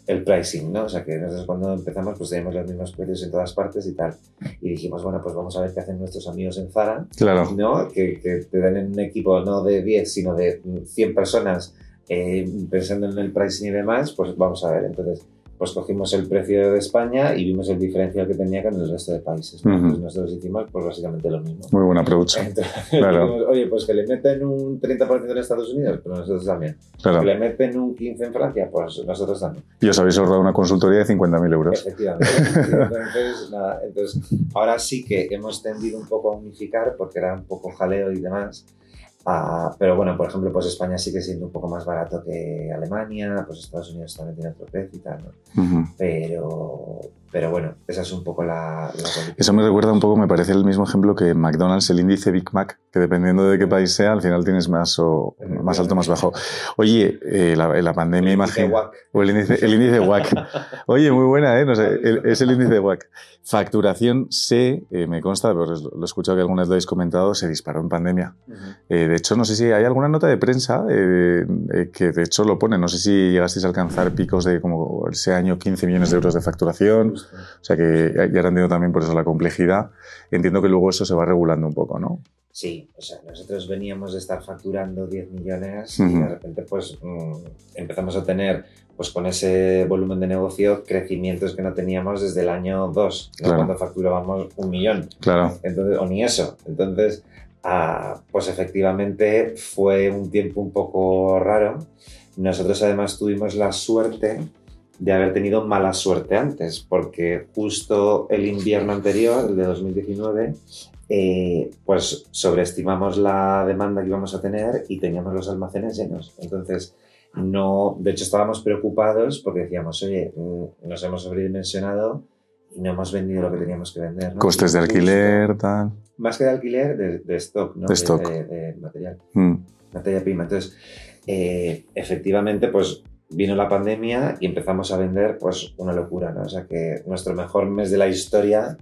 el pricing, ¿no? O sea, que nosotros cuando empezamos pues teníamos los mismos precios en todas partes y tal. Y dijimos, bueno, pues vamos a ver qué hacen nuestros amigos en Zara, claro. ¿no? Que, que te dan en un equipo no de 10, sino de 100 personas eh, pensando en el pricing y demás, pues vamos a ver. Entonces, pues cogimos el precio de España y vimos el diferencial que tenía con el resto de países. Entonces nosotros hicimos pues básicamente lo mismo. Muy buena approach. claro. Oye, pues que le meten un 30% en Estados Unidos, pero nosotros también. Que le meten un 15% en Francia, pues nosotros también. Y os habéis ahorrado una consultoría de 50.000 euros. Efectivamente. entonces, nada, entonces, ahora sí que hemos tendido un poco a unificar porque era un poco jaleo y demás. Ah, pero bueno, por ejemplo, pues España sigue siendo un poco más barato que Alemania, pues Estados Unidos también tiene otro precio y tal, ¿no? Pero, pero bueno, esa es un poco la, Eso me recuerda un poco, me parece el mismo ejemplo que McDonald's, el índice Big Mac, que dependiendo de qué país sea, al final tienes más o más alto o más bajo. Oye, eh, la, la, pandemia, imagino. O el índice, el índice WAC. Oye, muy buena, ¿eh? No sé, es el índice WAC. Facturación sé, eh, me consta, pero lo he escuchado que algunas lo habéis comentado, se disparó en pandemia. Eh, de hecho, no sé si hay alguna nota de prensa que de hecho lo pone. No sé si llegasteis a alcanzar picos de como ese año 15 millones de euros de facturación. O sea que ya entiendo también por eso la complejidad. Entiendo que luego eso se va regulando un poco, ¿no? Sí, o sea, nosotros veníamos de estar facturando 10 millones y de repente pues mm, empezamos a tener pues con ese volumen de negocio crecimientos que no teníamos desde el año 2, cuando facturábamos un millón. Claro. Entonces, o ni eso. Entonces, ah, pues efectivamente fue un tiempo un poco raro. Nosotros además tuvimos la suerte de haber tenido mala suerte antes, porque justo el invierno anterior, el de 2019, eh, pues sobreestimamos la demanda que íbamos a tener y teníamos los almacenes llenos. Entonces, no, de hecho estábamos preocupados porque decíamos, oye, mm, nos hemos sobredimensionado y no hemos vendido lo que teníamos que vender. Costes de alquiler, tal. Más que de alquiler, de, stock, ¿no? De, stock. De, material. Mm. Materia prima. Entonces, eh, efectivamente, pues vino la pandemia y empezamos a vender pues una locura, ¿no? O sea que nuestro mejor mes de la historia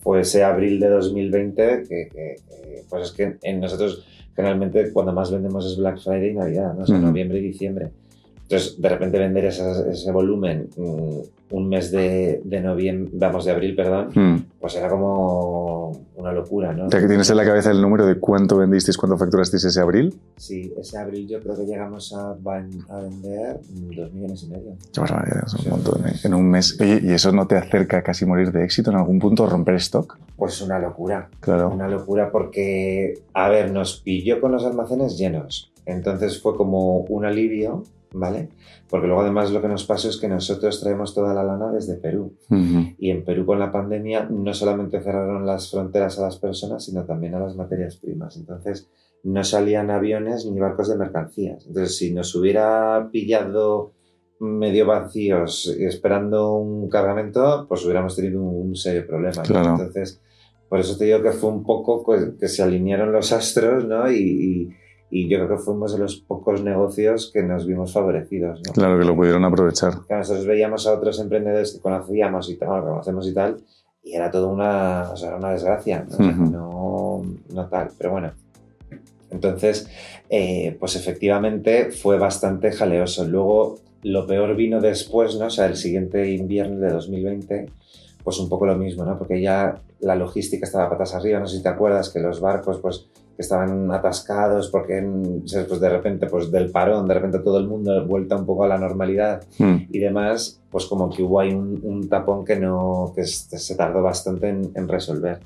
fue ese abril de 2020, que, pues es que en nosotros generalmente cuando más vendemos es Black Friday y Navidad, ¿no? O sea, noviembre y diciembre. Entonces, de repente vender ese, volumen mm, un mes de, noviembre, vamos, de abril, perdón, hmm. pues era como una locura, ¿no? O sea, que tienes en la cabeza el número de cuánto vendisteis, cuánto facturasteis ese abril. Sí, ese abril yo creo que llegamos a, a vender dos millones y medio. Qué barbaridad, es un montón, ¿eh? En un mes. Oye, ¿y eso no te acerca a casi morir de éxito en algún punto, romper stock? Pues una locura. Claro. Una locura porque, a ver, nos pilló con los almacenes llenos. Entonces fue como un alivio ¿vale? Porque luego además lo que nos pasó es que nosotros traemos toda la lana desde Perú. Y en Perú con la pandemia no solamente cerraron las fronteras a las personas, sino también a las materias primas. Entonces no salían aviones ni barcos de mercancías. Entonces si nos hubiera pillado medio vacíos esperando un cargamento, pues hubiéramos tenido un, serio problema. Entonces, por eso te digo que fue un poco pues, que se alinearon los astros, ¿no? y y yo creo que fuimos de los pocos negocios que nos vimos favorecidos. ¿no? Claro, que lo pudieron aprovechar. Que nosotros veíamos a otros emprendedores que conocíamos y tal, conocemos y tal, y era todo una, o sea, una desgracia, ¿no? no, tal, pero bueno. Entonces, eh, pues efectivamente fue bastante jaleoso. Luego, lo peor vino después, ¿no? O sea, el siguiente invierno de 2020, pues un poco lo mismo, ¿no? Porque ya la logística estaba patas arriba, no sé si te acuerdas que los barcos, pues estaban atascados porque pues de repente pues del parón, de repente todo el mundo vuelta un poco a la normalidad hmm. y demás, pues como que hubo ahí un, tapón que no que se tardó bastante en, resolver.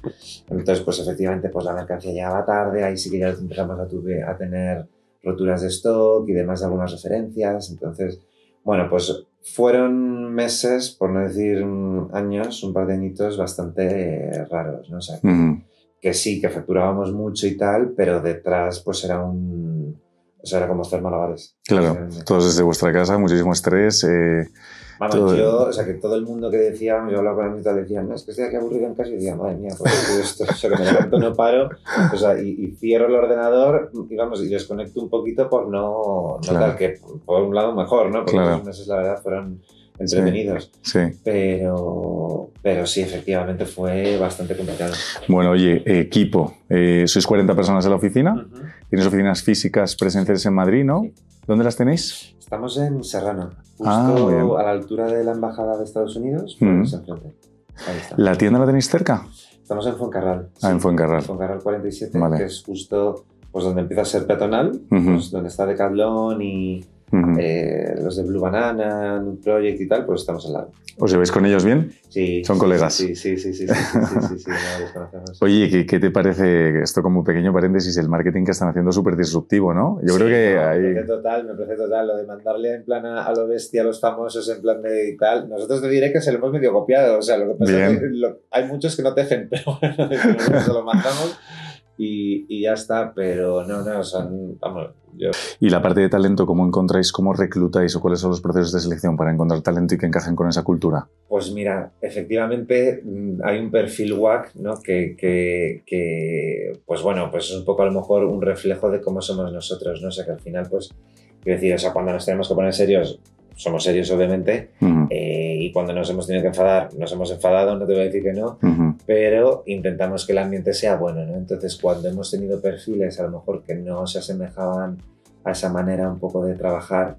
Entonces pues efectivamente pues la mercancía llegaba tarde, ahí sí que ya empezamos a, a tener roturas de stock y demás algunas referencias, entonces bueno pues fueron meses, por no decir años, un par de añitos bastante raros, ¿no? O sea, hmm que sí, que facturábamos mucho y tal, pero detrás pues era un... O sea, era como hacer malabares. Claro, todos desde vuestra casa, muchísimo estrés. Eh, Vamos, todo- yo, o sea, que todo el mundo que decía, yo hablaba con y tal, decían, no, es que estoy aquí aburrido en casa y decía, madre mía, pues esto, o sea, que me levanto, no paro, o sea, y, y cierro el ordenador y vamos, y desconecto un poquito por no, no Claro. tal, que por un lado mejor, ¿no? Porque Claro. los meses, la verdad, fueron entretenidos, sí. pero, pero sí, efectivamente fue bastante complicado. Bueno, oye, equipo. Eh, sois 40 personas en la oficina. Tienes oficinas físicas presenciales en Madrid, ¿no? Sí. ¿Dónde las tenéis? Estamos en Serrano, justo Ah, muy bien. a la altura de la Embajada de Estados Unidos, Mm. pues enfrente. Ahí está. ¿La tienda la tenéis cerca? Estamos en Fuencarral. Ah, en Fuencarral. Fuencarral 47, Vale. que es justo pues, donde empieza a ser peatonal, Ujú. pues, donde está Decathlon y eh, los de Blue Banana, Nude Project y tal, pues estamos al lado. ¿Os lleváis con ellos bien? Sí. Son colegas. Sí, sí, sí, sí. Oye, ¿qué, te parece, esto como pequeño paréntesis, el marketing que están haciendo súper disruptivo, ¿no? Yo creo que no, hay... Me parece total, me parece total, lo de mandarle en plan a, a, lo bestia a los famosos en plan de tal. Nosotros te diré que se lo hemos medio copiado, o sea, lo que pasa es que hay muchos que no tejen, pero bueno, lo mandamos y, y ya está. Pero no, no, son. Vamos, yo. Y la parte de talento, ¿cómo encontráis, cómo reclutáis o cuáles son los procesos de selección para encontrar talento y que encajen con esa cultura? Pues mira, efectivamente mm, hay un perfil WAC, ¿no? Que, que, que, pues bueno, pues es un poco a lo mejor un reflejo de cómo somos nosotros, ¿no? O sea, que al final, pues, quiero decir, o sea, cuando nos tenemos que poner serios, somos serios, obviamente, Ujú, Eh, y cuando nos hemos tenido que enfadar, nos hemos enfadado, no te voy a decir que no, pero intentamos que el ambiente sea bueno, ¿no? Entonces, cuando hemos tenido perfiles a lo mejor que no se asemejaban a esa manera un poco de trabajar,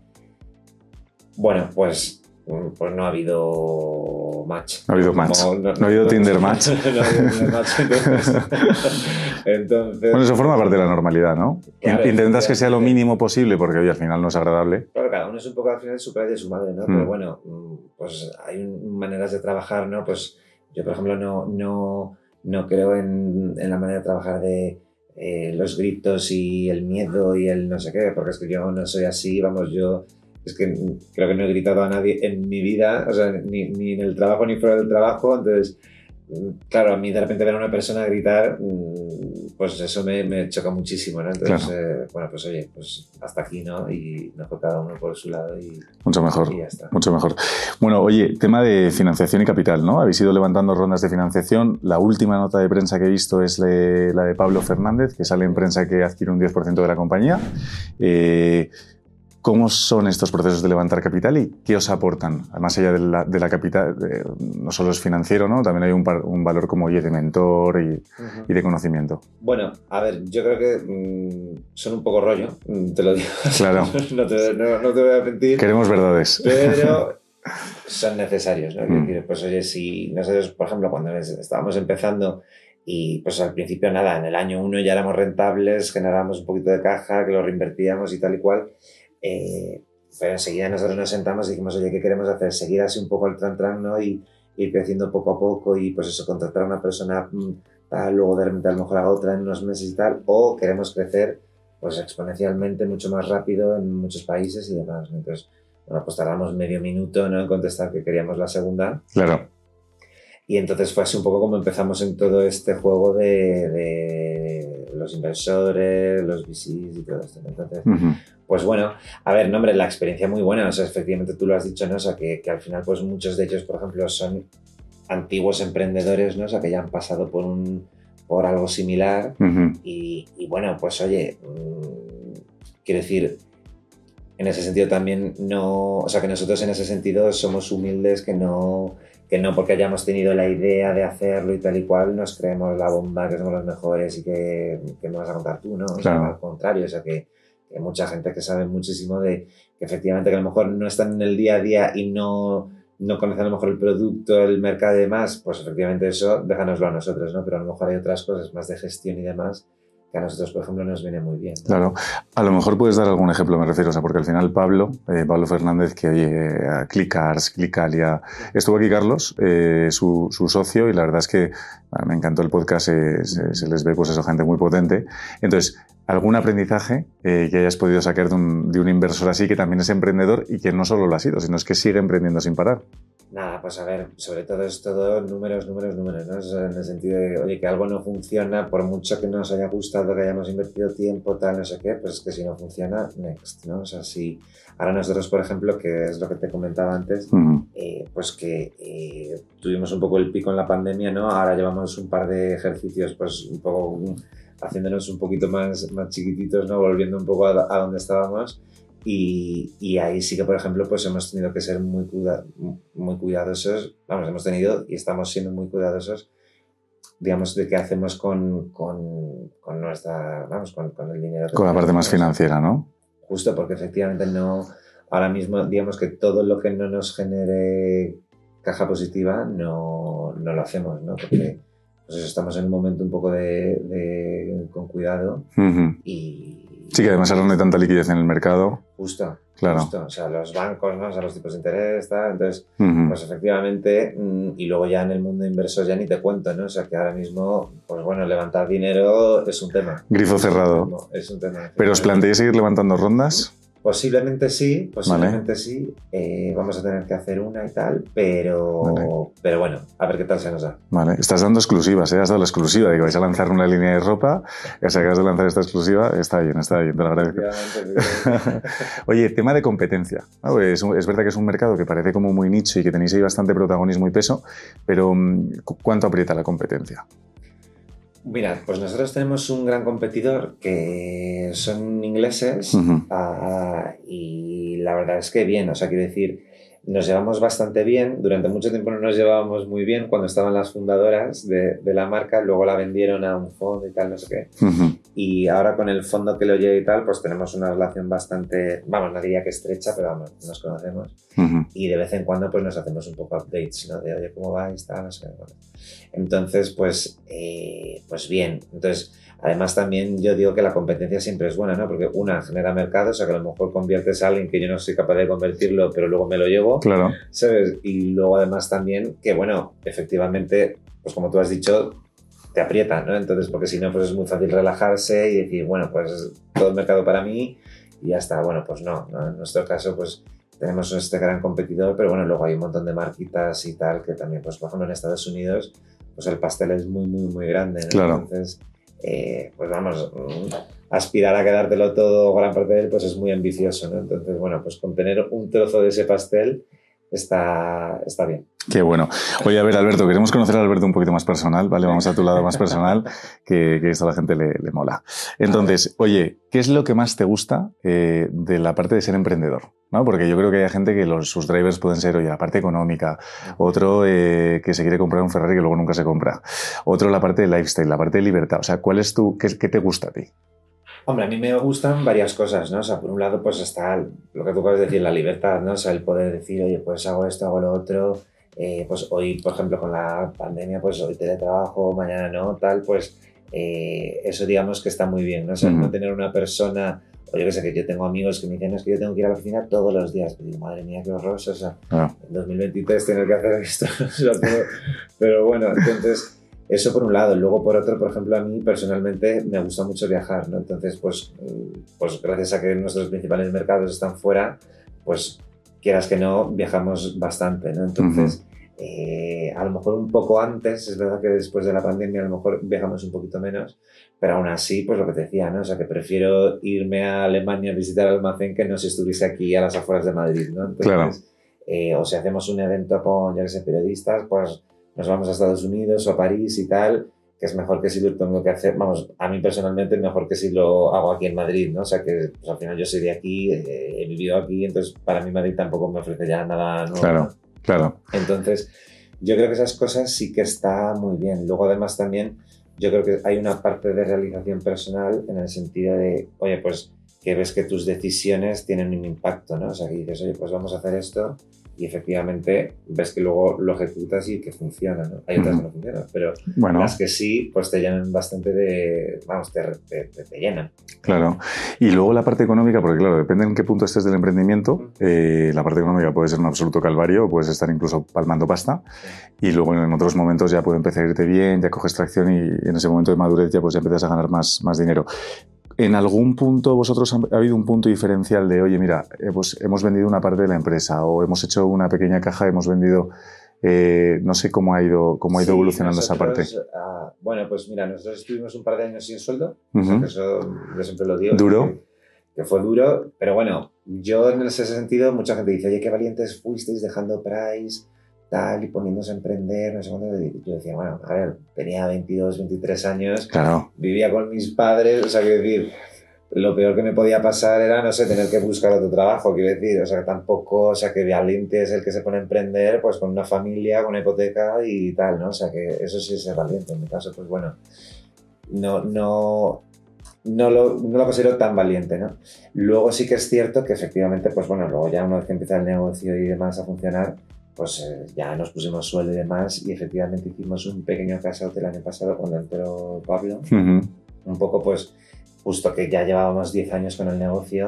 bueno, pues, pues no ha habido match. No ha habido match. No ha habido Tinder match. no ha habido Tinder match. Entonces, entonces, Bueno, eso forma parte de la normalidad, ¿no? Claro, Intentas que sea lo efectivamente. mínimo posible porque hoy al final no es agradable. Claro, cada uno es un poco al final su padre y de su madre, ¿no? Mm. Pero bueno, mm, pues hay maneras de trabajar, ¿no? Pues yo, por ejemplo, no, no, no creo en, en la manera de trabajar de eh, los gritos y el miedo y el no sé qué, porque es que yo no soy así, vamos, yo es que creo que no he gritado a nadie en mi vida, o sea, ni, ni en el trabajo ni fuera del trabajo, entonces, claro, a mí de repente ver a una persona gritar, mm, pues eso me, me choca muchísimo, ¿no? Entonces, eh, bueno, pues oye, pues hasta aquí, ¿no? Y mejor cada uno por su lado y, Mucho mejor. y ya está. Mucho mejor. Bueno, oye, tema de financiación y capital, ¿no? Habéis ido levantando rondas de financiación. La última nota de prensa que he visto es la de Pablo Fernández, que sale en prensa que adquiere un 10% de la compañía. Eh, ¿Cómo son estos procesos de levantar capital y qué os aportan? Más allá de la, de la capital, eh, no solo es financiero, ¿no? También hay un, par- un valor como de mentor y, Ujú. y de conocimiento. Bueno, a ver, yo creo que mm, son un poco rollo, mm, te lo digo. Claro. no, te, no- no te voy a mentir. Queremos verdades. pero son necesarios, ¿no? Mm. Pues oye, si nosotros, por ejemplo, cuando es- estábamos empezando y pues al principio nada, en el año uno ya éramos rentables, generábamos un poquito de caja, que lo reinvertíamos y tal y cual, eh, pero enseguida nosotros nos sentamos y dijimos, oye, ¿qué queremos hacer? Seguir así un poco el tran tran, ¿no? Y ir creciendo poco a poco y pues eso, contratar a una persona mm, tal, luego de repente a lo mejor a otra en unos meses y tal, o queremos crecer pues exponencialmente mucho más rápido en muchos países y demás. Entonces, bueno, pues tardamos medio minuto ¿no? en contestar que queríamos la segunda. Claro. Y entonces fue así un poco como empezamos en todo este juego de, de los inversores, los VCs y todo esto. Entonces, pues bueno, a ver, no, hombre, la experiencia muy buena. O sea, efectivamente tú lo has dicho, ¿no? O sea, que, que al final, pues muchos de ellos, por ejemplo, son antiguos emprendedores, ¿no? O sea, que ya han pasado por un por algo similar y bueno, pues oye, mm, quiero decir, en ese sentido también no, o sea que nosotros en ese sentido somos humildes, que no, que no porque hayamos tenido la idea de hacerlo y tal y cual, nos creemos la bomba, que somos los mejores y que, que me vas a contar tú, ¿no? O sea, Claro. al contrario, o sea que, que mucha gente que sabe muchísimo de que efectivamente que a lo mejor no están en el día a día y no, no conocen a lo mejor el producto, el mercado y demás, pues efectivamente eso déjanoslo a nosotros, ¿no? Pero a lo mejor hay otras cosas más de gestión y demás a nosotros, por ejemplo, nos viene muy bien. Claro. A lo mejor puedes dar algún ejemplo, me refiero, o sea, porque al final Pablo, eh, Pablo Fernández, que oye, a Clickars, Clickalia, estuvo aquí Carlos, eh, su, su socio, y la verdad es que me encantó el podcast, eh, se, les ve pues eso, gente muy potente. Entonces, ¿algún aprendizaje que hayas podido sacar de un, de un inversor así, que también es emprendedor y que no solo lo ha sido, sino es que sigue emprendiendo sin parar? Nada, pues a ver, sobre todo es todo números, números, números, ¿no? en el sentido de, oye, que algo no funciona, por mucho que nos haya gustado, que hayamos invertido tiempo, tal, no sé qué, pues es que si no funciona, next, ¿no? O sea, si ahora nosotros, por ejemplo, que es lo que te comentaba antes, eh, pues que eh, tuvimos un poco el pico en la pandemia, ¿no? Ahora llevamos un par de ejercicios, pues un poco haciéndonos un poquito más, más chiquititos, ¿no? Volviendo un poco a, a donde estábamos y, ahí sí que, por ejemplo, pues hemos tenido que ser muy, muy cuidadosos, vamos, hemos tenido y estamos siendo muy cuidadosos, digamos, de qué hacemos con, con, con nuestra, vamos, con, con, el dinero. Con la parte más financiera, ¿no? Justo, porque efectivamente no, ahora mismo, digamos que todo lo que no nos genere caja positiva no, no lo hacemos, ¿no? Porque pues estamos en un momento un poco de, con cuidado y Sí, que además ahora no hay tanta liquidez en el mercado. Justo. Claro. Justo. O sea, los bancos, ¿no? O sea, los tipos de interés, tal. Entonces, pues efectivamente, mm, y luego ya en el mundo inversor ya ni te cuento, ¿no? O sea, que ahora mismo, pues bueno, levantar dinero es un tema. Grifo cerrado. es un tema. ¿Pero os planteáis seguir levantando rondas? Posiblemente sí, posiblemente sí. Eh, vamos a tener que hacer una y tal, pero, pero bueno, a ver qué tal se nos da. Vale, estás dando exclusivas, ¿eh? has dado la exclusiva de que vais a lanzar una línea de ropa, ya se acabas de lanzar esta exclusiva, está bien, está bien, te lo agradezco. Oye, tema de competencia. Es, es, verdad que es un mercado que parece como muy nicho y que tenéis ahí bastante protagonismo y peso, pero mm, ¿cuánto aprieta la competencia? Mira, pues nosotros tenemos un gran competidor que son ingleses ah, y la verdad es que bien, o sea, quiero decir, nos llevamos bastante bien. Durante mucho tiempo no nos llevábamos muy bien cuando estaban las fundadoras de, de la marca, luego la vendieron a un fondo y tal, no sé qué. Y ahora con el fondo que lo lleva y tal, pues tenemos una relación bastante, vamos, no diría que estrecha, pero vamos, nos conocemos. Y de vez en cuando pues nos hacemos un poco updates, ¿no? De, oye, ¿cómo va? Y tal, no sé Entonces, pues, eh, pues bien. Entonces, Además, también yo digo que la competencia siempre es buena, ¿no? Porque una genera mercado, o sea, que a lo mejor conviertes a alguien que yo no soy capaz de convertirlo, pero luego me lo llevo. Claro. ¿Sabes? Y luego, además, también que, bueno, efectivamente, pues como tú has dicho, te aprieta, ¿no? Entonces, porque si no, pues es muy fácil relajarse y decir, bueno, pues todo el mercado para mí y ya está. Bueno, pues no, ¿no? En nuestro caso, pues tenemos este gran competidor, pero bueno, luego hay un montón de marquitas y tal que también, pues por ejemplo en Estados Unidos, pues el pastel es muy, muy, muy grande. ¿no? Claro. Entonces, eh, pues vamos, aspirar a quedártelo todo, gran parte de él, pues es muy ambicioso, ¿no? Entonces, bueno, pues con tener un trozo de ese pastel está, está bien. Qué bueno. Oye, a ver, Alberto, queremos conocer a Alberto un poquito más personal, ¿vale? Vamos a tu lado más personal, que, que esto a la gente le, mola. Entonces, oye, ¿qué es lo que más te gusta eh, de la parte de ser emprendedor? ¿no? Porque yo creo que hay gente que los, sus drivers pueden ser, oye, la parte económica, otro eh, que se quiere comprar un Ferrari que luego nunca se compra, otro la parte de lifestyle, la parte de libertad. O sea, ¿cuál es tu, qué, qué te gusta a ti? Hombre, a mí me gustan varias cosas, ¿no? O sea, por un lado, pues está lo que tú de decir, la libertad, ¿no? O sea, el poder decir, oye, pues hago esto, hago lo otro. Eh, pues hoy, por ejemplo, con la pandemia, pues hoy teletrabajo, mañana no, tal, pues eh, eso digamos que está muy bien, ¿no? O sea, no tener una persona, o yo que sé, que yo tengo amigos que me dicen, es que yo tengo que ir a la oficina todos los días. Y digo, madre mía, qué horror, o sea, ah. en 2023 tener que hacer esto, pero bueno, entonces eso por un lado. Luego por otro, por ejemplo, a mí personalmente me gusta mucho viajar, ¿no? Entonces, pues, mm, pues gracias a que nuestros principales mercados están fuera, pues quieras que no, viajamos bastante, ¿no? Entonces, eh, a lo mejor un poco antes, es verdad que después de la pandemia a lo mejor viajamos un poquito menos, pero aún así, pues lo que te decía, ¿no? O sea, que prefiero irme a Alemania a visitar el almacén que no si estuviese aquí a las afueras de Madrid, ¿no? Entonces, eh, o si hacemos un evento con, ya que sé, periodistas, pues nos vamos a Estados Unidos o a París y tal, que es mejor que si lo tengo que hacer, vamos, a mí personalmente mejor que si lo hago aquí en Madrid, ¿no? O sea que pues, al final yo soy de aquí, eh, he vivido aquí, entonces para mí Madrid tampoco me ofrece ya nada nuevo. Claro, claro. Entonces, yo creo que esas cosas sí que está muy bien. Luego además también yo creo que hay una parte de realización personal en el sentido de, oye, pues que ves que tus decisiones tienen un impacto, ¿no? O sea, que dices, oye, pues vamos a hacer esto y efectivamente ves que luego lo ejecutas y que funciona, ¿no? Hay otras que no funcionan, pero las que sí, pues te llenan bastante de, vamos, te, te, llenan. Claro. Y luego la parte económica, porque claro, depende en qué punto estés del emprendimiento, eh, la parte económica puede ser un absoluto calvario, puedes estar incluso palmando pasta, y luego en otros momentos ya puede empezar a irte bien, ya coges tracción y en ese momento de madurez ya pues ya empiezas a ganar más, más dinero. En algún punto vosotros ha habido un punto diferencial de, oye, mira, eh, pues hemos vendido una parte de la empresa o hemos hecho una pequeña caja, hemos vendido, eh, no sé cómo ha ido, cómo ha ido evolucionando esa parte. Uh, bueno, pues mira, nosotros estuvimos un par de años sin sueldo, uh -huh. eso yo siempre lo digo. Duro. Que, que, fue duro, pero bueno, yo en ese sentido, mucha gente dice, oye, qué valientes fuisteis dejando Price tal y poniéndose a emprender, no sé cuánto. Yo decía, bueno, a ver, tenía 22, 23 años, claro. vivía con mis padres, o sea, quiero decir, lo peor que me podía pasar era, no sé, tener que buscar otro trabajo, quiero decir, o sea, que tampoco, o sea, que valiente es el que se pone a emprender, pues con una familia, con una hipoteca y tal, ¿no? O sea, que eso sí es ser valiente. En mi caso, pues bueno, no, no, no lo, no lo considero tan valiente, ¿no? Luego sí que es cierto que efectivamente, pues bueno, luego ya una vez que empieza el negocio y demás a funcionar, pues eh, ya nos pusimos sueldo y demás y efectivamente hicimos un pequeño casote el año pasado cuando entró Pablo. Uh -huh. Un poco pues justo que ya llevábamos 10 años con el negocio,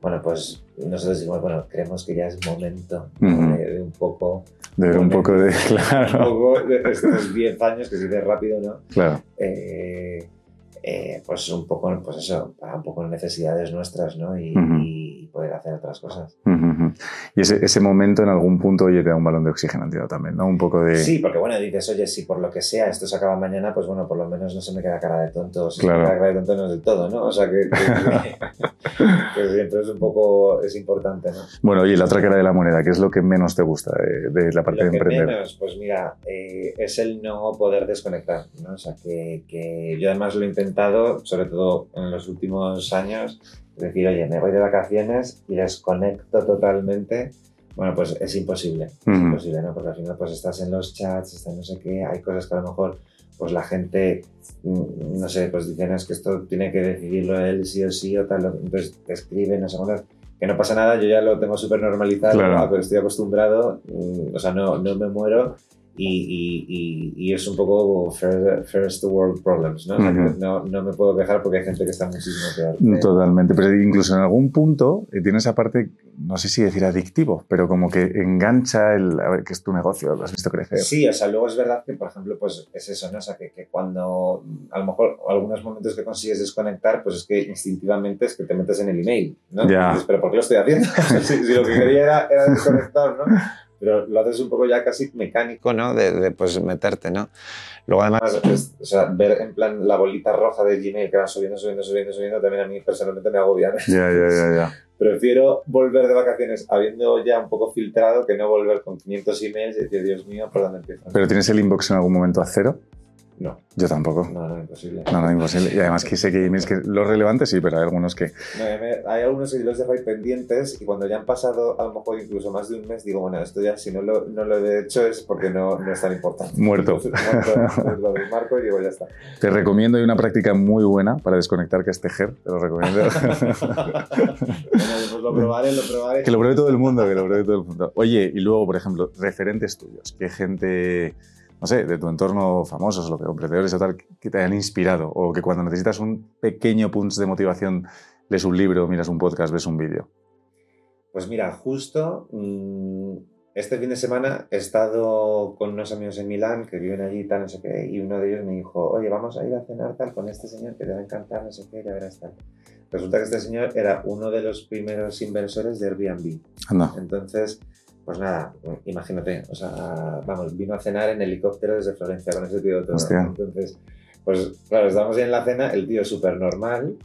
bueno, pues nosotros decimos, bueno, creemos que ya es momento uh -huh. de, de, un poco... De ver un poco de... Claro. Un poco de estos 10 años, que se dice rápido, ¿no? Claro. Eh, eh, pues un poco, pues eso, para un poco necesidades nuestras, ¿no? Y, uh -huh. y poder hacer otras cosas. Uh -huh. Y ese, ese, momento en algún punto, oye, te da un balón de oxígeno tirado también, ¿no? Un poco de... Sí, porque bueno, dices, oye, si por lo que sea esto se acaba mañana, pues bueno, por lo menos no se me queda cara de tonto. Si claro. se me queda cara de tonto no es del todo, ¿no? O sea, que, que, que, que entonces un poco es importante, ¿no? Bueno, y la otra cara de la moneda, ¿qué es lo que menos te gusta de, de la parte lo de emprender? Menos, pues mira, eh, es el no poder desconectar, ¿no? O sea, que, que yo además lo he intentado, sobre todo en los últimos años, decir, oye, me voy de vacaciones y desconecto totalmente, bueno, pues es imposible, es uh -huh. imposible, ¿no? Porque al final pues estás en los chats, estás no sé qué, hay cosas que a lo mejor pues la gente, mm, no sé, pues dicen es que esto tiene que decidirlo él sí o sí o tal, entonces te escriben, no sé cuántas, que no pasa nada, yo ya lo tengo súper normalizado, claro. pero estoy acostumbrado, mm, o sea, no, no me muero y, y, y, es un poco first world problems, ¿no? Uh -huh. no, no, me puedo quejar porque hay gente que está muchísimo peor. Totalmente, pero incluso en algún punto eh, tiene esa parte, no sé si decir adictivo, pero como que engancha el, a ver, que es tu negocio, lo has visto crecer. Sí, o sea, luego es verdad que, por ejemplo, pues es eso, ¿no? O sea, que, que cuando a lo mejor algunos momentos que consigues desconectar, pues es que instintivamente es que te metes en el email, ¿no? Ya. Dices, pero ¿por qué lo estoy haciendo? si, si, lo que quería era, era desconectar, ¿no? Pero lo haces un poco ya casi mecánico, ¿no? De, de pues meterte, ¿no? Luego además, es, o sea, ver en plan la bolita roja de Gmail que va subiendo, subiendo, subiendo, subiendo, también a mí personalmente me agobia. Ya, ya, ya, ya. Prefiero volver de vacaciones habiendo ya un poco filtrado que no volver con 500 emails y decir, Dios mío, ¿por dónde empiezo? ¿Pero tienes el inbox en algún momento a cero? No. Yo tampoco. No, no, imposible. No, no, imposible. Y además que sé que emails que los relevantes sí, pero hay algunos que... No, hay algunos que los dejo ahí pendientes y cuando ya han pasado a lo mejor incluso más de un mes digo, bueno, esto ya si no lo, no lo he hecho es porque no, no es tan importante. Muerto. Entonces, lo desmarco y digo, ya está. Te recomiendo, hay una práctica muy buena para desconectar que es tejer, te lo recomiendo. bueno, pues lo probaré, lo probaré. Que lo pruebe todo el mundo, que lo pruebe todo el mundo. Oye, y luego, por ejemplo, referentes tuyos, ¿qué gente no sé, de tu entorno famosos, lo que emprendedores o tal, que te hayan inspirado o que cuando necesitas un pequeño punto de motivación lees un libro, miras un podcast, ves un vídeo? Pues mira, justo mmm, este fin de semana he estado con unos amigos en Milán que viven allí tal, no sé qué, y uno de ellos me dijo, oye, vamos a ir a cenar tal con este señor que te va a encantar, no sé qué, ya verás tal. Resulta que este señor era uno de los primeros inversores de Airbnb. Anda. Entonces, pues nada, imagínate, o sea, vamos, vino a cenar en helicóptero desde Florencia con ese tío todo. Hostia. Entonces, pues claro, estábamos ahí en la cena, el tío súper normal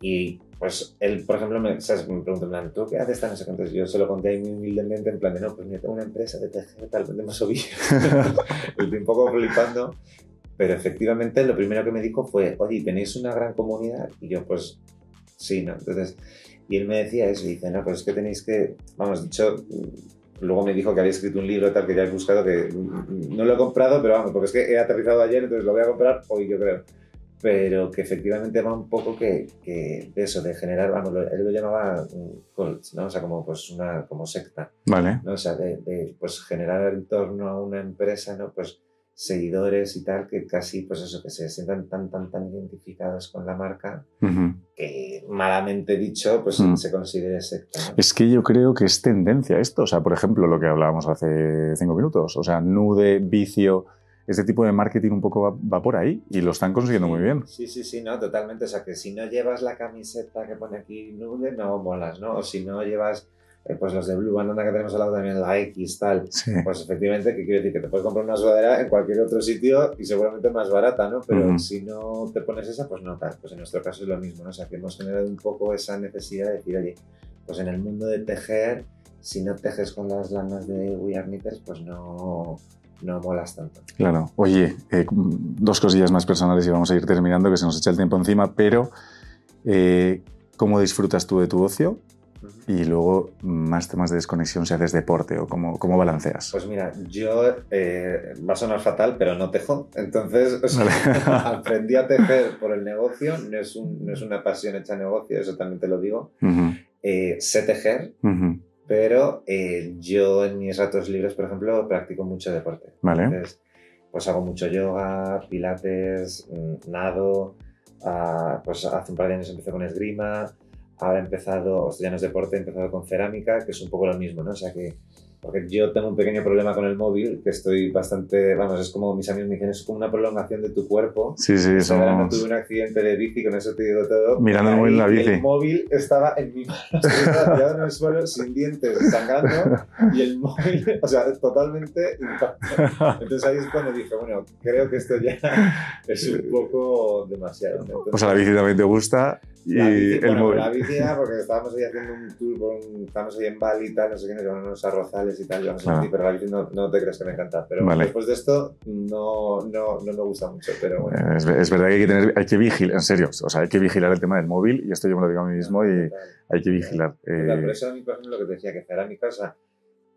y pues él, por ejemplo, me, ¿sabes? me preguntó en plan, ¿tú qué haces tan? Entonces yo se lo conté muy humildemente en plan de, no, pues mira, tengo una empresa de tejer, tal, vendemos ovillos. Estoy un poco flipando, pero efectivamente lo primero que me dijo fue, oye, ¿tenéis una gran comunidad? Y yo, pues, sí, ¿no? Entonces, y él me decía eso, y dice, no, pues es que tenéis que, vamos, dicho luego me dijo que había escrito un libro tal que ya he buscado que no lo he comprado pero vamos porque es que he aterrizado ayer entonces lo voy a comprar hoy yo creo. Pero que efectivamente va un poco que, que de eso de generar vamos él lo llamaba cults no o sea como pues una como secta. Vale. No o sea de, de pues generar en torno a una empresa no pues seguidores y tal, que casi, pues eso, que se sientan tan, tan, tan identificados con la marca, uh -huh. que malamente dicho, pues uh -huh. se considere secta. ¿no? Es que yo creo que es tendencia esto. O sea, por ejemplo, lo que hablábamos hace cinco minutos. O sea, nude, vicio, este tipo de marketing un poco va, por ahí y lo están consiguiendo muy bien. Sí, sí, sí, no, totalmente. O sea, que si no llevas la camiseta que pone aquí nude, no molas, ¿no? O si no llevas eh, pues los de Blue Banana que tenemos al lado también, la X, tal. Pues efectivamente, ¿qué quiero decir? Que te puedes comprar una sudadera en cualquier otro sitio y seguramente más barata, ¿no? Pero si no te pones esa, pues no tal. Pues en nuestro caso es lo mismo, ¿no? O sea, que hemos generado un poco esa necesidad de decir, oye, pues en el mundo de tejer, si no tejes con las lanas de We Are Knitters, pues no, no molas tanto. Claro. Oye, eh, dos cosillas más personales y vamos a ir terminando, que se nos echa el tiempo encima, pero eh, ¿cómo disfrutas tú de tu ocio? Y luego más temas de desconexión si haces deporte o cómo, cómo balanceas. Pues mira, yo eh, va a sonar fatal, pero no tejo. Entonces aprendí a tejer por el negocio, no es, un, no es una pasión hecha negocio, eso también te lo digo. Eh, sé tejer, pero eh, yo en mis ratos libres, por ejemplo, practico mucho deporte. Vale. Entonces, pues hago mucho yoga, pilates, mm, nado. Ah, pues hace un par de años empecé con esgrima Ahora he empezado, o sea, ya no es deporte, he empezado con cerámica, que es un poco lo mismo, ¿no? O sea que porque yo tengo un pequeño problema con el móvil, que estoy bastante, vamos, es como mis amigos me dicen, es como una prolongación de tu cuerpo. Sí, sí, o sea, no tuve un accidente de bici, con eso te digo todo. Mirando el móvil la bici. El móvil estaba en mi mano, tirado en el suelo, sin dientes, sangrando, y el móvil, o sea, totalmente intacto. Entonces ahí es cuando dije, bueno, creo que esto ya es un poco demasiado. o sea, la bici también te gusta. Y la bici, el bueno, móvil. la bici ya, porque estábamos ahí haciendo un tour, con, estábamos ahí en Bali y tal, no sé qué, nos llevaron unos arrozales y tal, yo no sé claro. pero la bici no, no, te crees que me encanta. Pero vale. después de esto no, no, no, me gusta mucho, pero bueno. Es, es, verdad que hay que, tener, hay que vigilar, en serio, o sea, hay que vigilar el tema del móvil y esto yo me lo digo a mí mismo y hay que vigilar. Eh... Por eso a mí, por ejemplo, lo que te decía, que cerámica, o sea,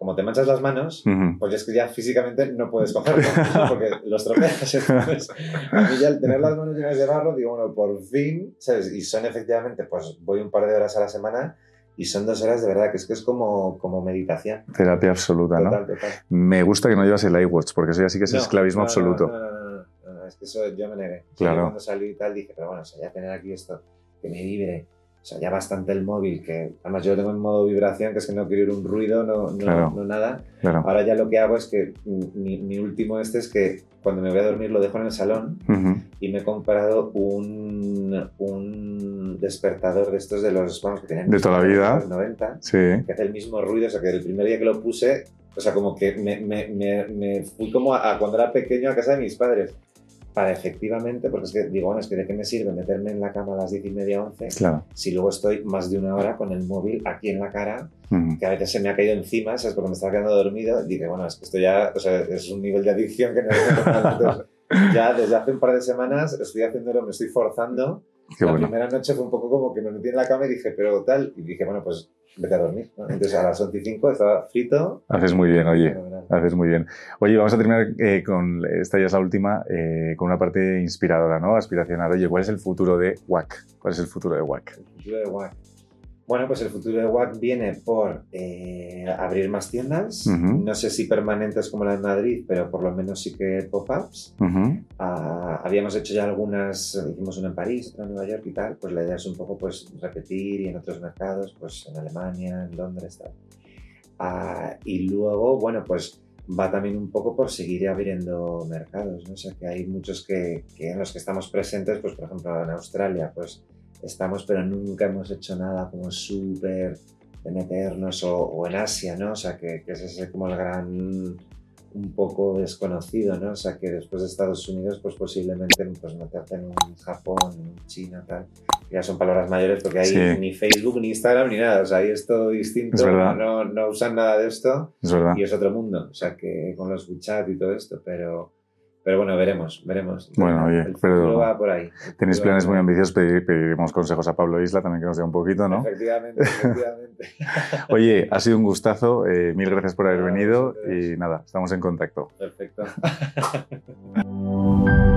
como te manchas las manos, uh -huh. pues es que ya físicamente no puedes cogerlo, porque los tropeas. Entonces, a mí ya al tener las manos llenas de barro, digo, bueno, por fin, ¿sabes? Y son efectivamente, pues voy un par de horas a la semana y son dos horas de verdad que es que es como, como meditación. Terapia absoluta, total, ¿no? Total. Me gusta que no llevas el iWatch, porque eso ya sí que es no, esclavismo no, absoluto. No, no, no, no, es que eso yo me negué. Claro. Yo cuando salí y tal dije, pero bueno, o sea, ya tener aquí esto, que me vibre, o sea, ya bastante el móvil, que además yo lo tengo en modo vibración, que es que no quiero ir un ruido, no, no, Claro. no nada. Claro. Ahora ya lo que hago es que mi, mi último este es que cuando me voy a dormir lo dejo en el salón Ujú. y me he comprado un, un despertador de estos de los, vamos, que tienen De toda la vida. los 90, Sí. que hace el mismo ruido, o sea, que el primer día que lo puse, o sea, como que me, me, me, me fui como a, a cuando era pequeño a casa de mis padres, para efectivamente, porque es que digo, bueno, es que de qué me sirve meterme en la cama a las 10 y media, 11, Claro. si luego estoy más de una hora con el móvil aquí en la cara, Ujú. que a veces se me ha caído encima, ¿sabes? Porque me estaba quedando dormido, dije, bueno, es que esto ya, o sea, es un nivel de adicción que no Entonces, ya desde hace un par de semanas estoy haciéndolo, me estoy forzando. Qué la bueno. primera noche fue un poco como que me metí en la cama y dije, pero tal, y dije, bueno, pues vete a dormir. ¿no? Entonces a las 11 y 5 estaba frito. Haces muy bien, oye. Fenomenal. Haces muy bien. Oye, vamos a terminar eh, con, esta ya es la última, eh, con una parte inspiradora, ¿no? Aspiracional. Oye, ¿cuál es el futuro de WAC? ¿Cuál es el futuro de WAC? El futuro de WAC. Bueno, pues el futuro de WAC viene por eh, abrir más tiendas. Ujú. No sé si permanentes como la de Madrid, pero por lo menos sí que pop-ups. Ujú. Ah, habíamos hecho ya algunas, hicimos una en París, otra en Nueva York y tal, pues la idea es un poco pues repetir y en otros mercados, pues en Alemania, en Londres, tal. Ah, y luego, bueno, pues va también un poco por seguir abriendo mercados, ¿no? O sea, que hay muchos que, que en los que estamos presentes, pues por ejemplo en Australia, pues estamos, pero nunca hemos hecho nada como súper de meternos, o, o en Asia, ¿no? O sea, que, que ese es como el gran un poco desconocido, ¿no? O sea, que después de Estados Unidos, pues posiblemente pues, meterte en un Japón, en un China, tal, ya son palabras mayores porque ahí Sí. ni Facebook, ni Instagram, ni nada, o sea, ahí es todo distinto, Es no, no usan nada de esto Es y es otro mundo, o sea, que con los WeChat y todo esto, pero, pero bueno, veremos, veremos. Bueno, oye, el pero- va por ahí. Tenéis planes muy ambiciosos, pedir- pediremos consejos a Pablo Isla también que nos dé un poquito, ¿no? Efectivamente, efectivamente. Oye, ha sido un gustazo, eh, mil gracias por haber venido y nada, estamos en contacto. Perfecto.